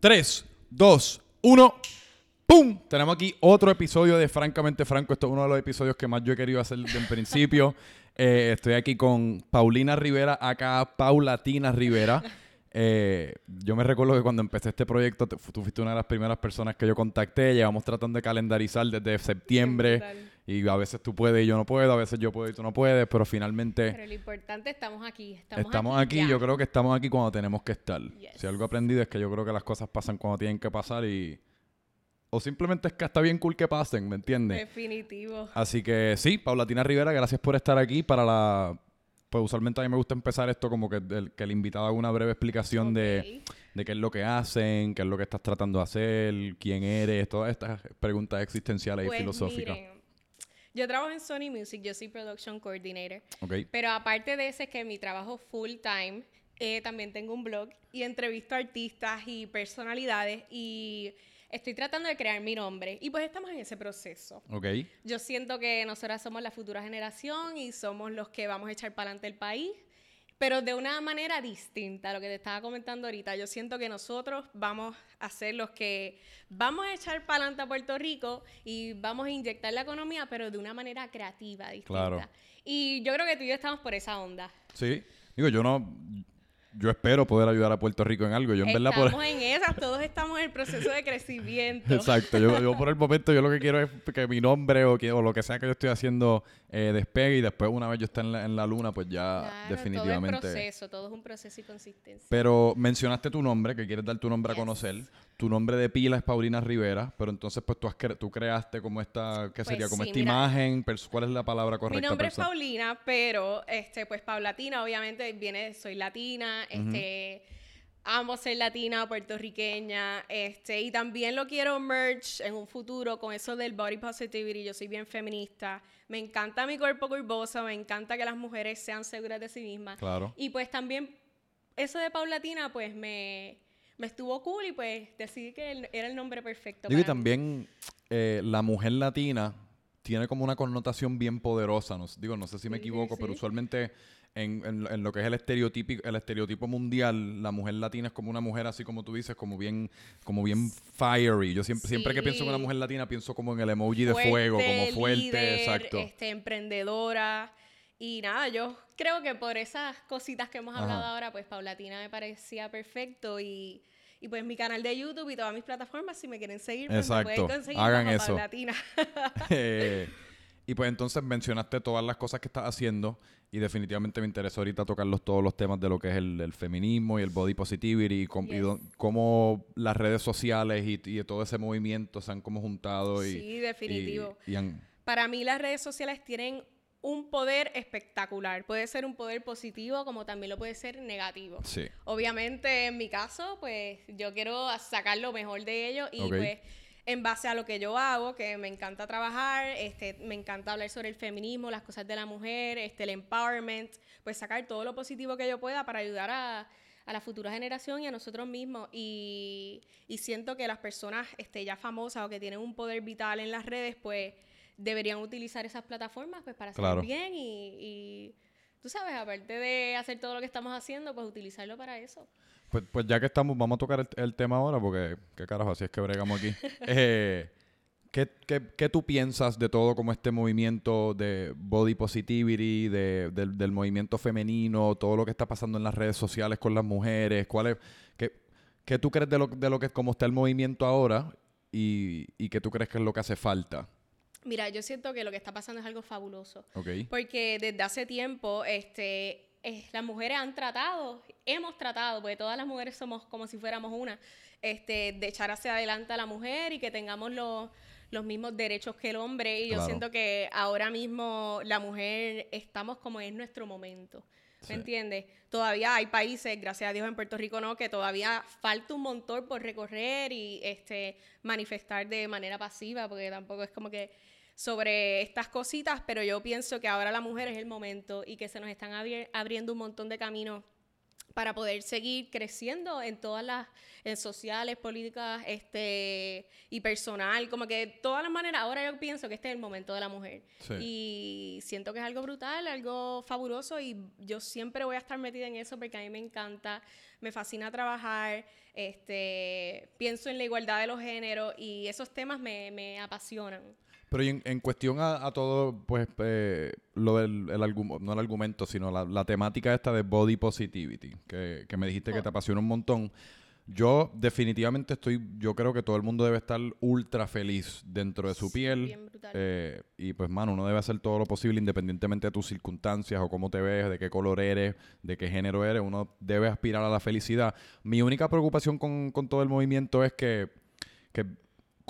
3, 2, 1. ¡Pum! Tenemos aquí otro episodio de Francamente Franco. Esto es uno de los episodios que más yo he querido hacer desde el principio. Eh, estoy aquí con Paulina Rivera, acá Paulatina Rivera. Eh, yo me recuerdo que cuando empecé este proyecto, tú fuiste una de las primeras personas que yo contacté. Llevamos tratando de calendarizar desde septiembre. Y a veces tú puedes y yo no puedo, a veces yo puedo y tú no puedes, pero finalmente... Pero lo importante, estamos aquí. Estamos, aquí, yo creo que estamos aquí cuando tenemos que estar. Si algo he aprendido es que yo creo que las cosas pasan cuando tienen que pasar y... O simplemente es que está bien cool que pasen, ¿me entiendes? Definitivo. Así que sí, Paulatina Rivera, gracias por estar aquí para la... Pues usualmente a mí me gusta empezar esto como que el, que el invitado haga una breve explicación de, de qué es lo que hacen, qué es lo que estás tratando de hacer, quién eres, todas estas preguntas existenciales y pues filosóficas. Yo trabajo en Sony Music, yo soy Production Coordinator. Pero aparte de ese, que mi trabajo full time, eh, también tengo un blog y entrevisto artistas y personalidades y estoy tratando de crear mi nombre. Y pues estamos en ese proceso. Okay. Yo siento que nosotras somos la futura generación y somos los que vamos a echar para adelante el país pero de una manera distinta a lo que te estaba comentando ahorita. Yo siento que nosotros vamos a ser los que vamos a echar para adelante a Puerto Rico y vamos a inyectar la economía, pero de una manera creativa, distinta. Claro. Y yo creo que tú y yo estamos por esa onda. Sí. Digo, yo no, yo espero poder ayudar a Puerto Rico en algo. Yo en estamos verdad por... en esas, todos estamos en el proceso de crecimiento. Exacto. Yo, por el momento yo lo que quiero es que mi nombre o, que, o lo que sea que yo estoy haciendo eh, despegue y después una vez yo esté en la, luna, pues ya definitivamente... Todo es proceso, todo es un proceso y consistencia. Pero mencionaste tu nombre, que quieres dar tu nombre a conocer. Tu nombre de pila es Paulina Rivera, pero entonces pues tú, has tú creaste como esta, ¿qué pues sería? Como esta imagen, ¿cuál es la palabra correcta? Mi nombre es Paulina, pero este pues Paulatina obviamente viene, soy latina, este... amo ser latina, puertorriqueña, este, y también lo quiero merge en un futuro con eso del body positivity. Yo soy bien feminista, me encanta mi cuerpo curvoso, me encanta que las mujeres sean seguras de sí mismas. Claro. Y pues también eso de Paulatina, pues me me estuvo cool y pues decidí que era el nombre perfecto. y también eh, la mujer latina tiene como una connotación bien poderosa. No, digo, no sé si me equivoco, pero usualmente en, en, lo que es el estereotipo, el estereotipo mundial, la mujer latina es como una mujer así como tú dices, como bien, como bien fiery. Yo siempre, siempre que pienso en una mujer latina pienso como en el emoji de fuego, como fuerte, exacto. Este, emprendedora. Y nada, yo creo que por esas cositas que hemos hablado ahora, pues Paulatina me parecía perfecto y y pues mi canal de YouTube y todas mis plataformas, si me quieren seguir, pues me pueden conseguir Hagan eso. Eh, y pues entonces mencionaste todas las cosas que estás haciendo y definitivamente me interesa ahorita tocar todos los temas de lo que es el, feminismo y el body positivity y, cómo las redes sociales y, y, todo ese movimiento se han como juntado. Y, sí, definitivo. Para mí las redes sociales tienen un poder espectacular. Puede ser un poder positivo como también lo puede ser negativo. Sí. Obviamente, en mi caso, pues yo quiero sacar lo mejor de ello y pues en base a lo que yo hago, que me encanta trabajar, este, me encanta hablar sobre el feminismo, las cosas de la mujer, este, el empowerment, pues sacar todo lo positivo que yo pueda para ayudar a, a la futura generación y a nosotros mismos. Y, y siento que las personas este, ya famosas o que tienen un poder vital en las redes, pues deberían utilizar esas plataformas pues para hacer bien y, tú sabes, aparte de hacer todo lo que estamos haciendo, pues utilizarlo para eso. Pues, pues ya que estamos, vamos a tocar el, tema ahora porque, qué carajo, así es que bregamos aquí. eh, ¿qué, qué, tú piensas de todo como este movimiento de body positivity, de, del, movimiento femenino, todo lo que está pasando en las redes sociales con las mujeres? ¿Cuál es, qué, qué tú crees de lo, de lo que como está el movimiento ahora y, y qué tú crees que es lo que hace falta? Mira, yo siento que lo que está pasando es algo fabuloso. Porque desde hace tiempo, este, las mujeres han tratado, hemos tratado, porque todas las mujeres somos como si fuéramos una, este, de echar hacia adelante a la mujer y que tengamos los, los mismos derechos que el hombre. Y yo siento que ahora mismo la mujer estamos como en nuestro momento. ¿Me entiendes? Todavía hay países, gracias a Dios en Puerto Rico no, que todavía falta un montón por recorrer y este manifestar de manera pasiva, porque tampoco es como que sobre estas cositas, pero yo pienso que ahora la mujer es el momento y que se nos están abriendo un montón de caminos para poder seguir creciendo en todas las sociales, políticas este, y personal, como que de todas las maneras, ahora yo pienso que este es el momento de la mujer. Y siento que es algo brutal, algo fabuloso y yo siempre voy a estar metida en eso porque a mí me encanta, me fascina trabajar, este, pienso en la igualdad de los géneros y esos temas me, me apasionan. Pero en, cuestión a, todo, pues, eh, lo del el no el argumento, sino la, temática esta de body positivity, que, me dijiste que te oh. apasiona un montón. Yo definitivamente estoy, yo creo que todo el mundo debe estar ultra feliz dentro de su piel. Eh, y pues, mano, uno debe hacer todo lo posible independientemente de tus circunstancias o cómo te ves, de qué color eres, de qué género eres. Uno debe aspirar a la felicidad. Mi única preocupación con, con todo el movimiento es que, que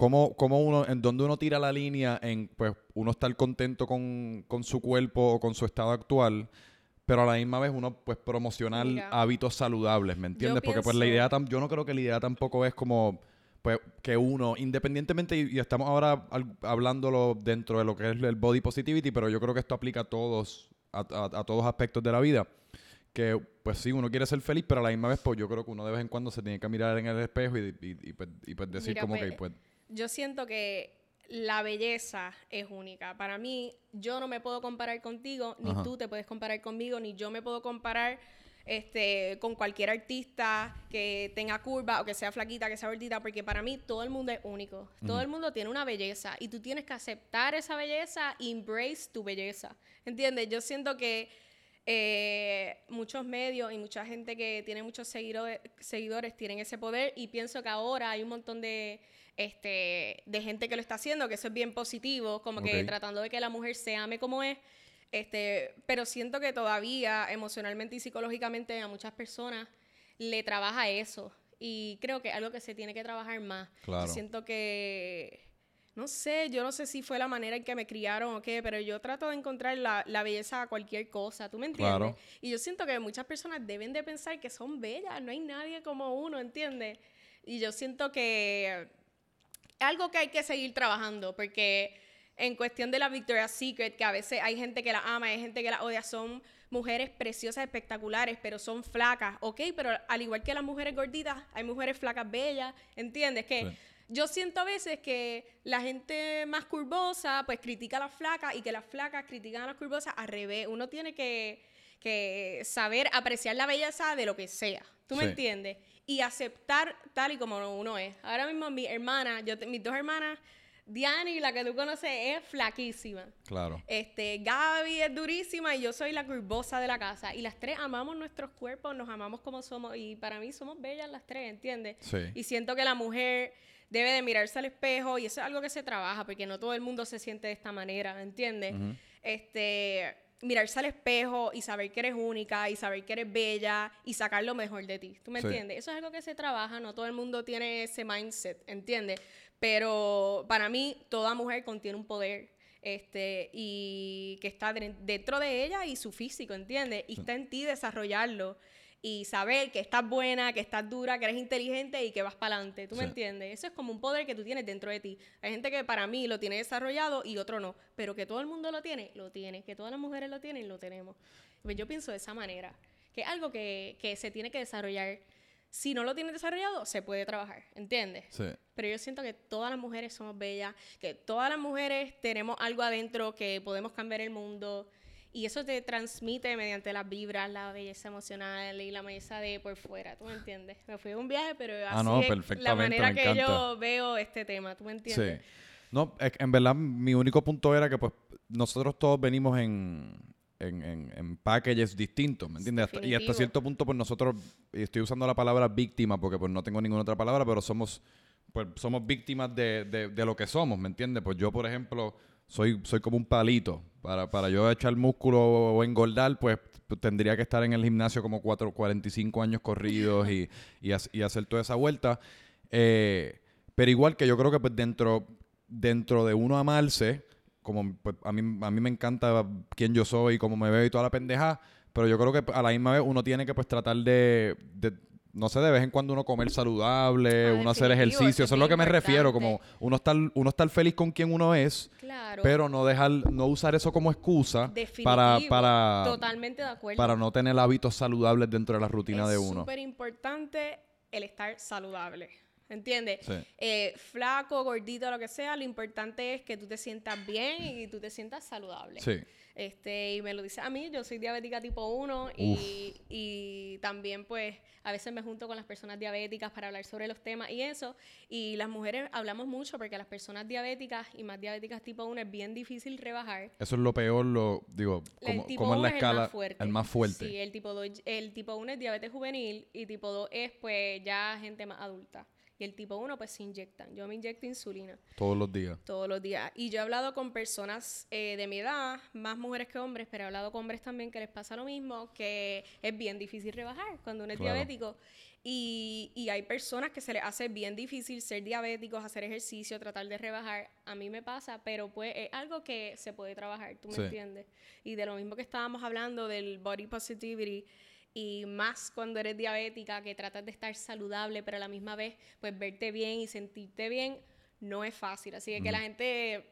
¿Cómo, cómo uno, en donde uno tira la línea en, pues, uno estar contento con, su cuerpo o con su estado actual, pero a la misma vez uno, pues, promocionar hábitos saludables, ¿me entiendes? Porque, pues, la idea, yo no creo que la idea tampoco es como, pues, que uno, independientemente, y, estamos ahora hablándolo dentro de lo que es el body positivity, pero yo creo que esto aplica a todos, a, a, todos aspectos de la vida que pues sí, uno quiere ser feliz, pero a la misma vez pues yo creo que uno de vez en cuando se tiene que mirar en el espejo y, y, pues, pues, decir como que pues, pues yo siento que la belleza es única. Para mí, yo no me puedo comparar contigo, ni tú te puedes comparar conmigo, ni yo me puedo comparar este, con cualquier artista que tenga curva o que sea flaquita, que sea gordita, porque para mí todo el mundo es único. Todo el mundo tiene una belleza y tú tienes que aceptar esa belleza y embrace tu belleza. ¿Entiendes? Yo siento que eh, muchos medios y mucha gente que tiene muchos seguidores, seguidores tienen ese poder y pienso que ahora hay un montón de este, de gente que lo está haciendo, que eso es bien positivo, como que tratando de que la mujer se ame como es. Este, pero siento que todavía emocionalmente y psicológicamente a muchas personas le trabaja eso. Y creo que es algo que se tiene que trabajar más. Siento que, no sé, yo no sé si fue la manera en que me criaron o qué, pero yo trato de encontrar la, belleza a cualquier cosa, ¿tú me entiendes? Y yo siento que muchas personas deben de pensar que son bellas, no hay nadie como uno, ¿entiendes? Y yo siento que algo que hay que seguir trabajando, porque en cuestión de la Victoria's Secret, que a veces hay gente que la ama, hay gente que la odia, son mujeres preciosas, espectaculares, pero son flacas, ¿ok? Pero al igual que las mujeres gorditas, hay mujeres flacas bellas, ¿entiendes? Que yo siento a veces que la gente más curvosa, pues critica a las flacas y que las flacas critican a las curvosas al revés. Uno tiene que, que saber apreciar la belleza de lo que sea, ¿tú me entiendes? y aceptar tal y como uno es. Ahora mismo mi hermana, yo mis dos hermanas, Diani, la que tú conoces, es flaquísima. Claro. Este, Gaby es durísima y yo soy la curvosa de la casa. Y las tres amamos nuestros cuerpos, nos amamos como somos. Y para mí somos bellas las tres, ¿entiendes? Sí. Y siento que la mujer debe de mirarse al espejo y eso es algo que se trabaja porque no todo el mundo se siente de esta manera, ¿entiendes? Este mirarse al espejo y saber que eres única y saber que eres bella y sacar lo mejor de ti. ¿Tú me entiendes? Eso es algo que se trabaja, no todo el mundo tiene ese mindset, ¿entiendes? Pero para mí toda mujer contiene un poder este y que está dentro de ella y su físico, ¿entiendes? Y está en ti desarrollarlo y saber que estás buena, que estás dura, que eres inteligente y que vas para adelante. ¿Tú me entiendes? Eso es como un poder que tú tienes dentro de ti. Hay gente que para mí lo tiene desarrollado y otro no. Pero que todo el mundo lo tiene, lo tiene. Que todas las mujeres lo tienen, lo tenemos. Pues yo pienso de esa manera. Que es algo que, que se tiene que desarrollar. Si no lo tienes desarrollado, se puede trabajar, ¿entiendes? Sí. Pero yo siento que todas las mujeres somos bellas, que todas las mujeres tenemos algo adentro que podemos cambiar el mundo, y eso te transmite mediante las vibras, la belleza emocional y la belleza de por fuera, ¿tú me entiendes? Me fui a un viaje, pero ah, así es la manera que yo veo este tema, ¿tú me entiendes? Sí. No, en verdad mi único punto era que pues nosotros todos venimos en, en, en, packages distintos, ¿me entiendes? y hasta cierto punto pues nosotros, y estoy usando la palabra víctima porque pues no tengo ninguna otra palabra, pero somos pues somos víctimas de, de, de lo que somos, ¿me entiendes? Pues yo, por ejemplo, soy, soy como un palito. Para, para yo echar músculo o engordar, pues tendría que estar en el gimnasio como 4, 45 años corridos y, y, hacer toda esa vuelta. Eh, pero igual que yo creo que pues dentro, dentro de uno amarse, como pues, a, mí, a mí me encanta quién yo soy, cómo me veo y toda la pendeja, pero yo creo que a la misma vez uno tiene que pues tratar de, no sé, de vez en cuando uno comer saludable, ah, uno hacer ejercicio, eso es lo que me refiero, como uno estar, uno estar feliz con quien uno es, pero no dejar, no usar eso como excusa para, para, totalmente de acuerdo. para no tener hábitos saludables dentro de la rutina de uno. Es súper importante el estar saludable. ¿Entiendes? Eh, flaco, gordito, lo que sea, lo importante es que tú te sientas bien y tú te sientas saludable. Sí. Este, y me lo dice a mí, yo soy diabética tipo 1 y, y, también pues a veces me junto con las personas diabéticas para hablar sobre los temas y eso. Y las mujeres hablamos mucho porque las personas diabéticas y más diabéticas tipo 1 es bien difícil rebajar. Eso es lo peor, lo digo, como, como en la escala el más, fuerte. el más fuerte. Sí, el tipo, 2, el tipo 1 es diabetes juvenil y tipo 2 es pues ya gente más adulta. Y el tipo 1 pues se inyectan. Yo me inyecto insulina. Todos los días. Todos los días. Y yo he hablado con personas eh, de mi edad, más mujeres que hombres, pero he hablado con hombres también que les pasa lo mismo, que es bien difícil rebajar cuando uno es diabético. Y, y, hay personas que se les hace bien difícil ser diabéticos, hacer ejercicio, tratar de rebajar. A mí me pasa, pero pues es algo que se puede trabajar, ¿tú me entiendes? Y de lo mismo que estábamos hablando del body positivity, y más cuando eres diabética, que tratas de estar saludable, pero a la misma vez, pues verte bien y sentirte bien, no es fácil. Así que, que la gente,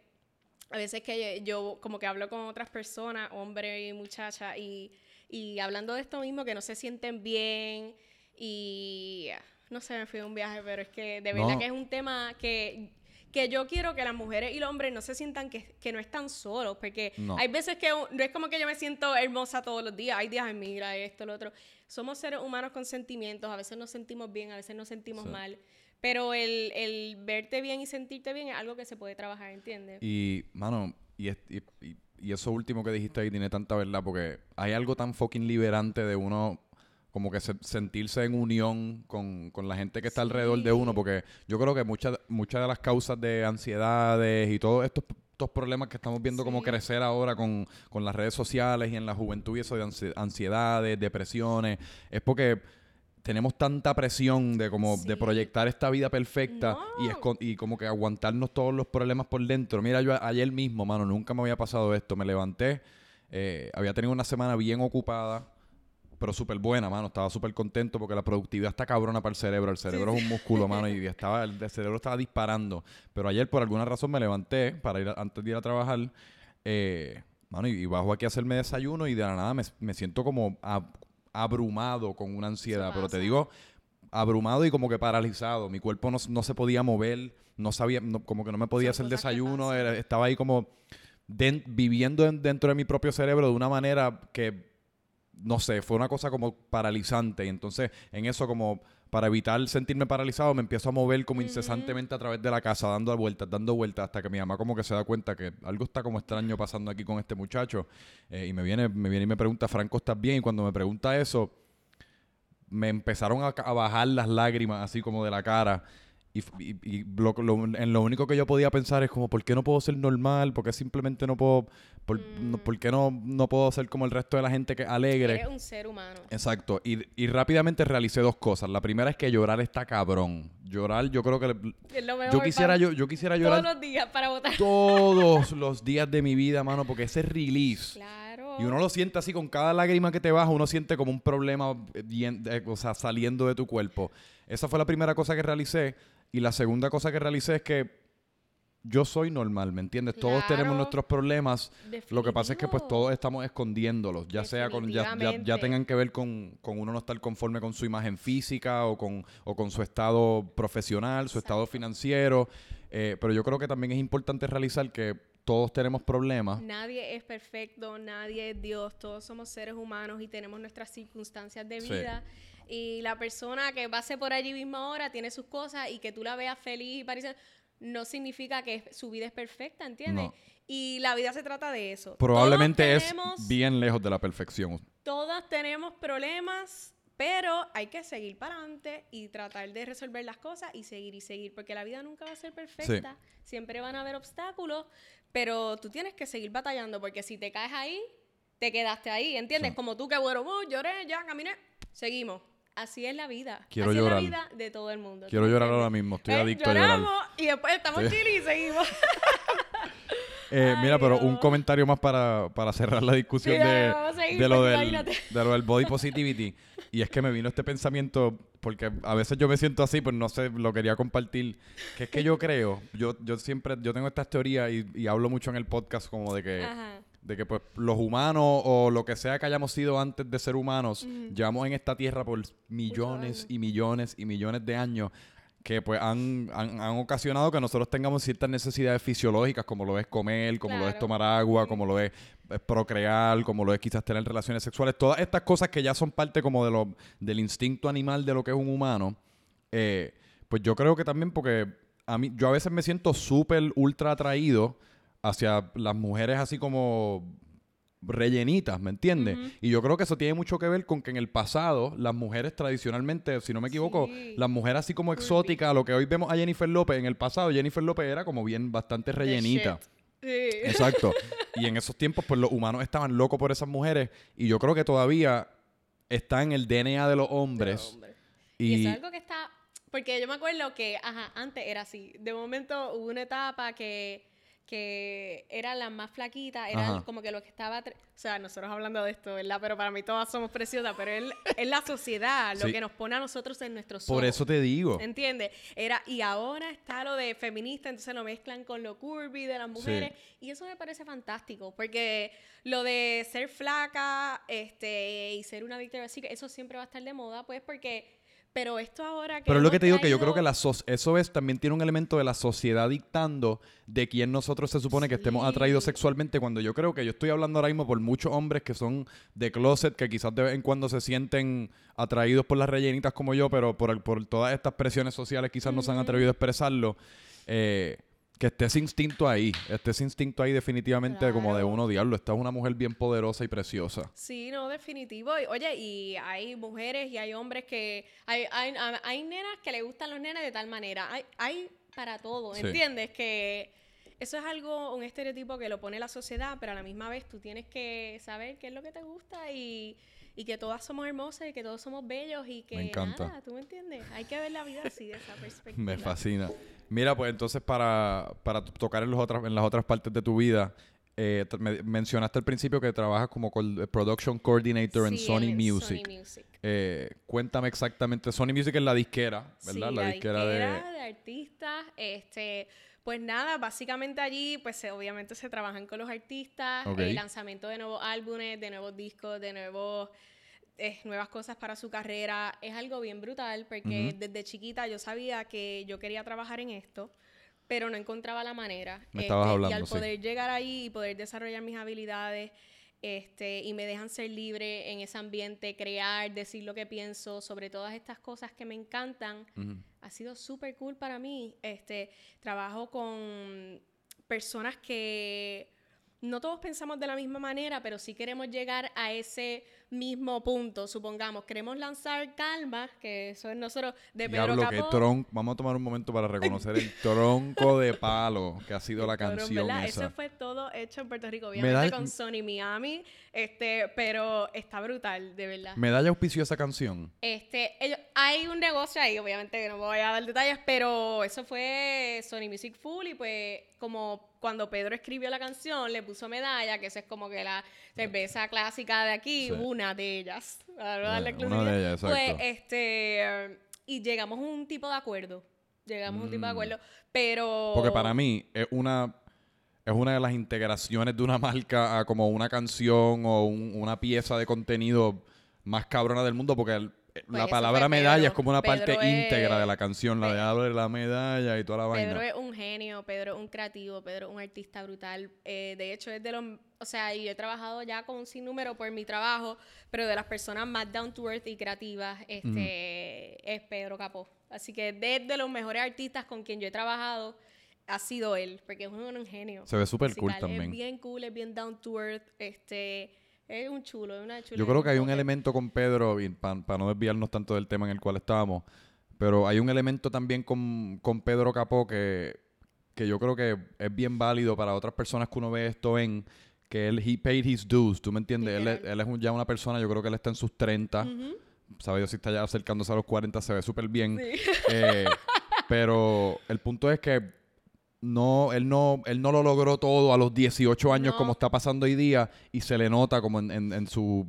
a veces que yo como que hablo con otras personas, hombre y muchacha, y, y hablando de esto mismo, que no se sienten bien y no sé, me fui a un viaje, pero es que de verdad que es un tema que que yo quiero que las mujeres y los hombres no se sientan que, que no están solos, porque hay veces que no es como que yo me siento hermosa todos los días, hay días, mira, esto, lo otro. Somos seres humanos con sentimientos, a veces nos sentimos bien, a veces nos sentimos mal, pero el, el, verte bien y sentirte bien es algo que se puede trabajar, ¿entiendes? Y, mano, y, y, y eso último que dijiste ahí tiene tanta verdad, porque hay algo tan fucking liberante de uno como que sentirse en unión con, la gente que está alrededor de uno, porque yo creo que muchas muchas de las causas de ansiedades y todos estos, estos problemas que estamos viendo como crecer ahora con, las redes sociales y en la juventud y eso de ansiedades, depresiones, es porque tenemos tanta presión de como de proyectar esta vida perfecta y, y como que aguantarnos todos los problemas por dentro. Mira, yo ayer mismo, mano, nunca me había pasado esto. Me levanté, eh, había tenido una semana bien ocupada pero súper buena, mano. Estaba súper contento porque la productividad está cabrona para el cerebro. El cerebro es un músculo, mano, y estaba, el, cerebro estaba disparando. Pero ayer, por alguna razón, me levanté para ir antes de ir a trabajar. Eh, mano, y, bajo aquí a hacerme desayuno y de la nada me, siento como abrumado con una ansiedad. Pero te digo, abrumado y como que paralizado. Mi cuerpo no, se podía mover, no sabía, como que no me podía hacer desayuno. estaba ahí como viviendo dentro de mi propio cerebro de una manera que no sé, fue una cosa como paralizante. Y entonces, en eso, como para evitar sentirme paralizado, me empiezo a mover como incesantemente a través de la casa, dando vueltas, dando vueltas, hasta que mi mamá como que se da cuenta que algo está como extraño pasando aquí con este muchacho. Eh, y me viene, me viene y me pregunta, Franco, ¿estás bien? Y cuando me pregunta eso, me empezaron a, a bajar las lágrimas así como de la cara. Y, lo, en lo único que yo podía pensar es como, ¿por qué no puedo ser normal? ¿Por qué simplemente no puedo, por, mm. qué no, no puedo ser como el resto de la gente que alegre? Eres un ser humano. Exacto. Y, y rápidamente realicé dos cosas. La primera es que llorar está cabrón. Llorar, yo creo que... yo quisiera, yo, yo quisiera llorar... Todos los días para votar. Todos los días de mi vida, mano, porque ese release... Claro. Y uno lo siente así, con cada lágrima que te baja, uno siente como un problema eh, o sea, saliendo de tu cuerpo. Esa fue la primera cosa que realicé. Y la segunda cosa que realicé es que yo soy normal, ¿me entiendes? todos tenemos nuestros problemas. Lo que pasa es que pues todos estamos escondiéndolos, ya sea con ya, ya, tengan que ver con, con, uno no estar conforme con su imagen física o con, o con su estado profesional, su estado financiero. Eh, pero yo creo que también es importante realizar que todos tenemos problemas. Nadie es perfecto, nadie es Dios, todos somos seres humanos y tenemos nuestras circunstancias de vida y la persona que pase por allí mismo ahora tiene sus cosas y que tú la veas feliz y parece no significa que su vida es perfecta, ¿entiendes? Y la vida se trata de eso. Probablemente es bien lejos de la perfección. Todas tenemos problemas, pero hay que seguir para adelante y tratar de resolver las cosas y seguir y seguir, porque la vida nunca va a ser perfecta. Siempre van a haber obstáculos, pero tú tienes que seguir batallando, porque si te caes ahí, te quedaste ahí, ¿entiendes? Como tú que bueno, uh, lloré, ya caminé, seguimos. Así es la vida. Quiero Así llorar. es la vida de todo el mundo. Quiero llorar ahora mismo. Estoy adicto a llorar. y después estamos sí. y seguimos. Eh, mira, pero un comentario más para, cerrar la discusión de, lo del, de lo del body positivity. y es que me vino este pensamiento, porque a veces yo me siento así, pues no sé, lo quería compartir. Que es que yo creo, yo, yo siempre, yo tengo estas teorías y, hablo mucho en el podcast como de que de que pues los humanos o lo que sea que hayamos sido antes de ser humanos, llevamos en esta tierra por millones y millones y millones de años que pues han, han, ocasionado que nosotros tengamos ciertas necesidades fisiológicas, como lo es comer, como lo es tomar agua, como lo es, eh, procrear, como lo es quizás tener relaciones sexuales, todas estas cosas que ya son parte como de lo, del instinto animal de lo que es un humano, eh, pues yo creo que también porque a mí, yo a veces me siento súper ultra atraído hacia las mujeres así como rellenitas, ¿me entiendes? Y yo creo que eso tiene mucho que ver con que en el pasado las mujeres tradicionalmente, si no me equivoco, las mujeres así como exóticas, lo que hoy vemos a Jennifer López, en el pasado Jennifer López era como bien bastante rellenita. Sí. Exacto. y en esos tiempos pues los humanos estaban locos por esas mujeres y yo creo que todavía está en el DNA de los hombres. Y, y es algo que está... Porque yo me acuerdo que, ajá, antes era así. De momento hubo una etapa que que eran las más flaquitas, eran como que lo que estaba... O sea, nosotros hablando de esto, ¿verdad? Pero para mí todas somos preciosas, pero él, es la sociedad lo que nos pone a nosotros en nuestros Por eso te digo. ¿Entiendes? Era, y ahora está lo de feminista, entonces lo mezclan con lo curvy de las mujeres, y eso me parece fantástico, porque lo de ser flaca este, y ser una víctima así, eso siempre va a estar de moda, pues porque pero esto ahora que. Pero es lo que te digo que yo creo que la eso es también tiene un elemento de la sociedad dictando de quién nosotros se supone que estemos atraídos sexualmente. Cuando yo creo que yo estoy hablando ahora mismo por muchos hombres que son de closet, que quizás de vez en cuando se sienten atraídos por las rellenitas como yo, pero por, por todas estas presiones sociales quizás no se han atrevido a expresarlo. Eh, que esté ese instinto ahí, esté ese instinto ahí definitivamente como de uno, diablo, esta es una mujer bien poderosa y preciosa. Sí, no, definitivo. Oye, y hay mujeres y hay hombres que, hay, hay, hay nenas que le gustan los nenes de tal manera, hay, hay para todo, ¿entiendes? Que eso es algo, un estereotipo que lo pone la sociedad, pero a la misma vez tú tienes que saber qué es lo que te gusta y y que todas somos hermosas y que todos somos bellos y que me encanta. nada, ¿tú me entiendes? Hay que ver la vida así, de esa perspectiva. me fascina. Mira, pues entonces para, para tocar en, los otras, en las otras partes de tu vida, eh, mencionaste al principio que trabajas como Production Coordinator en Sony Music. Sony Music. Eh, cuéntame exactamente, Sony Music es la disquera, ¿verdad? la, disquera, de... de artistas, este... Pues nada, básicamente allí, pues obviamente se trabajan con los artistas, el lanzamiento de nuevos álbumes, de nuevos discos, de nuevos eh, nuevas cosas para su carrera. Es algo bien brutal porque desde chiquita yo sabía que yo quería trabajar en esto, pero no encontraba la manera. Me este, hablando, y al poder llegar ahí y poder desarrollar mis habilidades este, y me dejan ser libre en ese ambiente, crear, decir lo que pienso sobre todas estas cosas que me encantan, ha sido súper cool para mí. Este, trabajo con personas que no todos pensamos de la misma manera, pero sí queremos llegar a ese mismo punto, supongamos, queremos lanzar Calma, que eso es nosotros de Pedro Diablo, que tronco, vamos a tomar un momento para reconocer el tronco de palo que ha sido la canción esa. Eso fue todo hecho en Puerto Rico, obviamente con Sony Miami, este, pero está brutal, de verdad. ¿Medalla auspició esa canción? Este, hay un negocio ahí, obviamente que no voy a dar detalles, pero eso fue Sony Music Full y pues como cuando Pedro escribió la canción, le puso medalla, que eso es como que la cerveza clásica de aquí, una de ellas. una de ellas, exacto. Pues, este, y llegamos a un tipo de acuerdo. Llegamos a un tipo de mm. acuerdo, pero... Porque para mí es una... Es una de las integraciones de una marca a como una canción o una pieza de contenido más cabrona del mundo, porque el, la pues palabra medalla es como una parte íntegra de la canción, la de abre la medalla y toda la vaina. Pedro es un genio, Pedro es un creativo, Pedro es un artista brutal. Eh, de hecho, es de los. O sea, y he trabajado ya con un sinnúmero por mi trabajo, pero de las personas más down to earth y creativas, este es Pedro Capó. Así que desde los mejores artistas con quien yo he trabajado ha sido él, porque es un, genio. Se ve súper cool también. Es bien cool, es bien down to earth. Este es un chulo, es una chula. Yo creo que hay un elemento con Pedro, para no desviarnos tanto del tema en el cual estábamos, pero hay un elemento también con, Pedro Capó que, que yo creo que es bien válido para otras personas que uno ve esto en que él, he paid his dues, ¿tú me entiendes? Él, él, es ya una persona, yo creo que él está en sus 30, sabe Dios si está ya acercándose a los 40, se ve súper bien. Eh, pero el punto es que no, él no, él no lo logró todo a los 18 años como está pasando hoy día y se le nota como en, su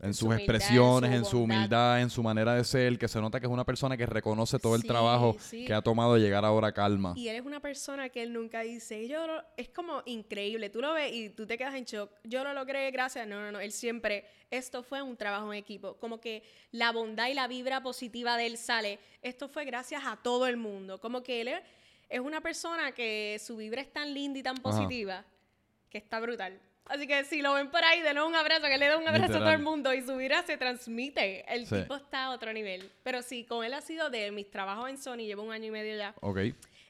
en sus expresiones, en su, humildad, en su manera de ser, que se nota que es una persona que reconoce todo el trabajo que ha tomado llegar ahora a calma. Y él es una persona que él nunca dice, yo es como increíble, tú lo ves y tú te quedas en shock, yo lo logré gracias, no, no, no, él siempre, esto fue un trabajo en equipo, como que la bondad y la vibra positiva de él sale, esto fue gracias a todo el mundo, como que él es, una persona que su vibra es tan linda y tan positiva, que está brutal. Así que si lo ven por ahí, denle un abrazo, que le dé un abrazo a todo el mundo y su vida se transmite. El tipo está a otro nivel. Pero sí, con él ha sido de mis trabajos en Sony, llevo un año y medio ya. Ok.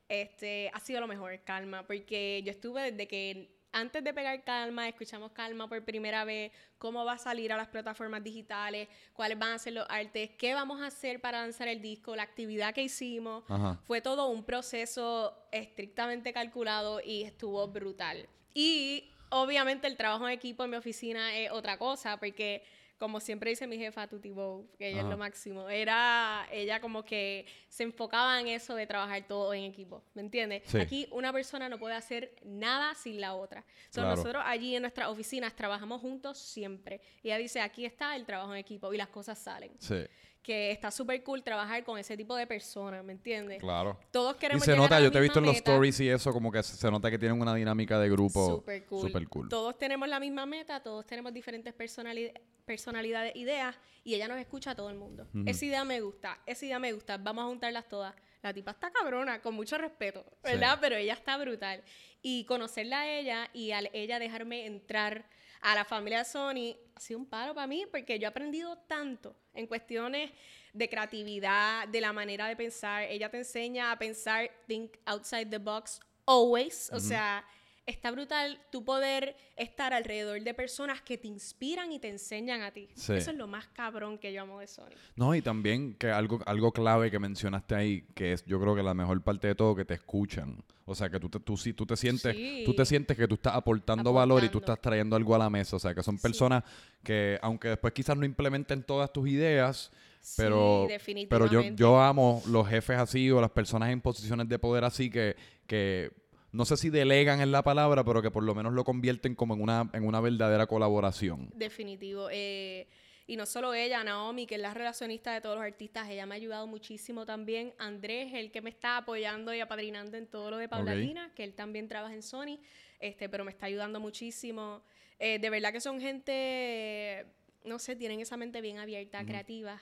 Este, ha sido lo mejor, Calma, porque yo estuve desde que antes de pegar Calma, escuchamos Calma por primera vez, cómo va a salir a las plataformas digitales, cuáles van a ser los artes, qué vamos a hacer para lanzar el disco, la actividad que hicimos. Fue todo un proceso estrictamente calculado y estuvo brutal. Y obviamente el trabajo en equipo en mi oficina es otra cosa, porque como siempre dice mi jefa Tuti Bow, que ella es lo máximo, era ella como que se enfocaba en eso de trabajar todo en equipo, ¿me entiendes? Aquí una persona no puede hacer nada sin la otra. Nosotros allí en nuestras oficinas trabajamos juntos siempre. Y ella dice, aquí está el trabajo en equipo y las cosas salen. Sí que está súper cool trabajar con ese tipo de personas, ¿me entiendes? Claro. Todos queremos Y se nota, yo te he visto en los stories y eso, como que se nota que tienen una dinámica de grupo súper cool. Super cool. Todos tenemos la misma meta, todos tenemos diferentes personalidades, ideas, y ella nos escucha a todo el mundo. Esa idea me gusta, esa idea me gusta, vamos a juntarlas todas. La tipa está cabrona, con mucho respeto, ¿verdad? Pero ella está brutal. Y conocerla a ella y a ella dejarme entrar a la familia Sony ha sido un paro para mí porque yo he aprendido tanto en cuestiones de creatividad, de la manera de pensar. Ella te enseña a pensar, think outside the box always. O sea, está brutal tu poder estar alrededor de personas que te inspiran y te enseñan a ti. Eso es lo más cabrón que yo amo de Sony. No, y también que algo, algo clave que mencionaste ahí, que es yo creo que la mejor parte de todo, que te escuchan. O sea, que tú te, tú, tú te sientes, tú te sientes que tú estás aportando, valor y tú estás trayendo algo a la mesa. O sea, que son personas que, aunque después quizás no implementen todas tus ideas, pero, pero yo, yo amo los jefes así o las personas en posiciones de poder así que, que no sé si delegan en la palabra, pero que por lo menos lo convierten como en una, en una verdadera colaboración. Definitivo. Eh, y no solo ella, Naomi, que es la relacionista de todos los artistas, ella me ha ayudado muchísimo también. Andrés, el que me está apoyando y apadrinando en todo lo de Paulatina, que él también trabaja en Sony, este, pero me está ayudando muchísimo. Eh, de verdad que son gente, no sé, tienen esa mente bien abierta, creativa.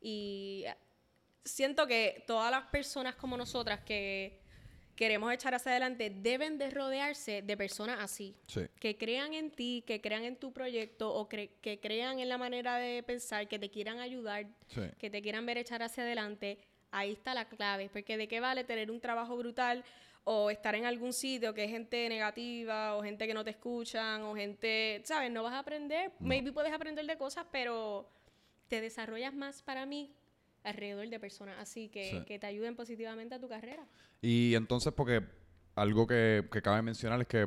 Y siento que todas las personas como nosotras que queremos echar hacia adelante, deben de rodearse de personas así, que crean en ti, que crean en tu proyecto o que crean en la manera de pensar, que te quieran ayudar, que te quieran ver echar hacia adelante. Ahí está la clave, porque de qué vale tener un trabajo brutal o estar en algún sitio que es gente negativa o gente que no te escuchan o gente, ¿sabes? No vas a aprender, maybe puedes aprender de cosas, pero te desarrollas más para mí alrededor de personas así que, que te ayuden positivamente a tu carrera. Y entonces, porque algo que, que cabe mencionar es que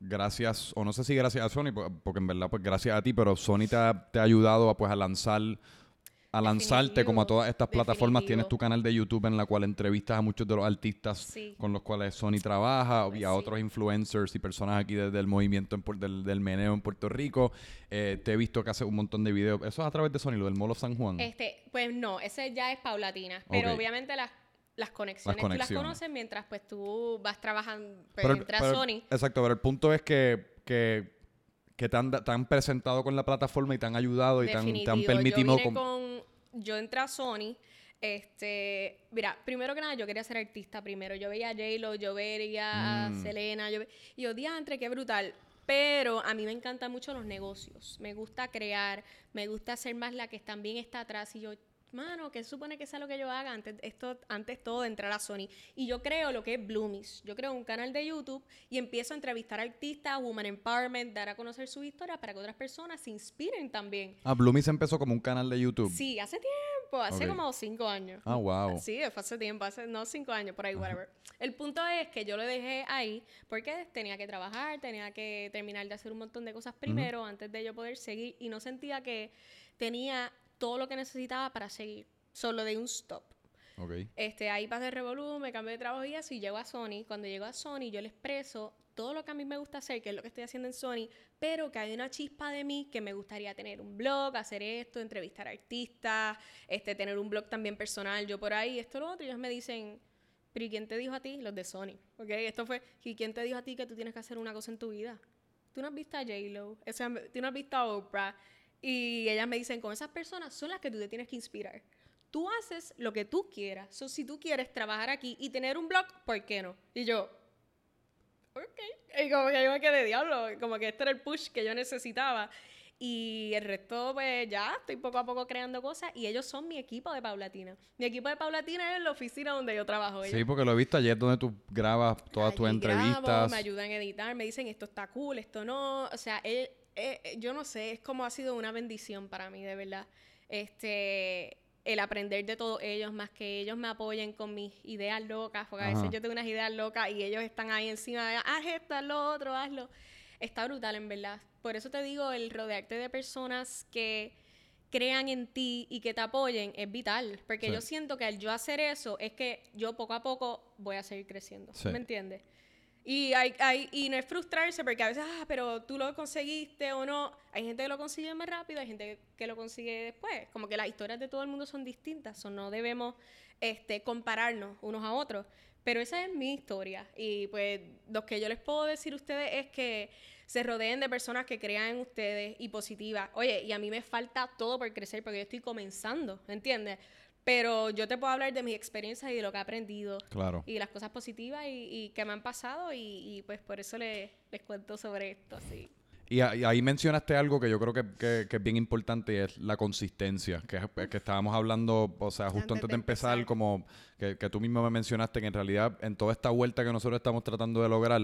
gracias, o no sé si gracias a Sony, porque en verdad, pues gracias a ti, pero Sony te ha, te ha ayudado a, pues, a lanzar a lanzarte como a todas estas plataformas. Tienes tu canal de YouTube en la cual entrevistas a muchos de los artistas con los cuales Sony trabaja y a otros influencers y personas aquí desde el movimiento del, del, meneo en Puerto Rico. Eh, te he visto que hace un montón de videos. ¿Eso es a través de Sony, lo del Molo San Juan? Este, pues no, ese ya es paulatina. Pero obviamente las las conexiones, tú las conoces mientras pues tú vas trabajando pues, pero, Sony. Exacto, pero el punto es que, que, que te, han, te, han, presentado con la plataforma y te han ayudado y te han, te han, permitido... Yo con yo entré a Sony. Este, mira, primero que nada, yo quería ser artista primero. Yo veía a J-Lo, yo veía a mm. Selena, yo y yo, entre qué brutal. Pero a mí me encantan mucho los negocios. Me gusta crear, me gusta ser más la que también está atrás. Y yo, mano, ¿qué supone que sea lo que yo haga antes, esto, antes todo de entrar a Sony? Y yo creo lo que es Bloomies. Yo creo un canal de YouTube y empiezo a entrevistar artistas, Woman Empowerment, dar a conocer su historia para que otras personas se inspiren también. Ah, Bloomies empezó como un canal de YouTube. Sí, hace tiempo, hace como cinco años. Ah, wow. Sí, fue hace tiempo, hace no cinco años, por ahí, whatever. El punto es que yo lo dejé ahí porque tenía que trabajar, tenía que terminar de hacer un montón de cosas primero antes de yo poder seguir y no sentía que tenía todo lo que necesitaba para seguir. Solo de un stop. Este, ahí pasé revolú, me cambié de trabajo y así, llego a Sony. Cuando llego a Sony, yo le expreso todo lo que a mí me gusta hacer, que es lo que estoy haciendo en Sony, pero que hay una chispa de mí que me gustaría tener un blog, hacer esto, entrevistar artistas, este, tener un blog también personal, yo por ahí, esto, lo otro, y ellos me dicen, pero ¿y quién te dijo a ti? Los de Sony, ¿ok? Esto fue, ¿y quién te dijo a ti que tú tienes que hacer una cosa en tu vida? Tú no has visto a J-Lo, o sea, tú no has visto a Oprah, y ellas me dicen, con esas personas son las que tú te tienes que inspirar. Tú haces lo que tú quieras. So, si tú quieres trabajar aquí y tener un blog, ¿por qué no? Y yo, ok. Y como que yo me quedé diablo, como que este era el push que yo necesitaba. Y el resto, pues ya estoy poco a poco creando cosas y ellos son mi equipo de Paulatina. Mi equipo de Paulatina es la oficina donde yo trabajo. Sí, porque lo he visto ayer donde tú grabas todas tus entrevistas. me ayudan a editar, me dicen esto está cool, esto no. O sea, él, eh, yo no sé, es como ha sido una bendición para mí, de verdad. Este, el aprender de todos ellos, más que ellos me apoyen con mis ideas locas, porque a veces yo tengo unas ideas locas y ellos están ahí encima de, haz esto, haz lo otro, hazlo. Está brutal, en verdad. Por eso te digo, el rodearte de personas que crean en ti y que te apoyen es vital, porque yo siento que al yo hacer eso es que yo poco a poco voy a seguir creciendo, ¿me entiendes? Y, hay, no es frustrarse porque a veces, ah, pero tú lo conseguiste o no. Hay gente que lo consigue más rápido, hay gente que lo consigue después. Como que las historias de todo el mundo son distintas, o no debemos este, compararnos unos a otros. Pero esa es mi historia. Y pues lo que yo les puedo decir a ustedes es que se rodeen de personas que crean en ustedes y positivas. Oye, y a mí me falta todo por crecer porque yo estoy comenzando, ¿entiendes? Pero yo te puedo hablar de mis experiencias y de lo que he aprendido. Claro. Y las cosas positivas y, que me han pasado y, pues por eso les, cuento sobre esto, así. Y, ahí mencionaste algo que yo creo que, es bien importante y es la consistencia, que, que estábamos hablando, o sea, justo antes, de empezar, como que, que, tú mismo me mencionaste que en realidad en toda esta vuelta que nosotros estamos tratando de lograr,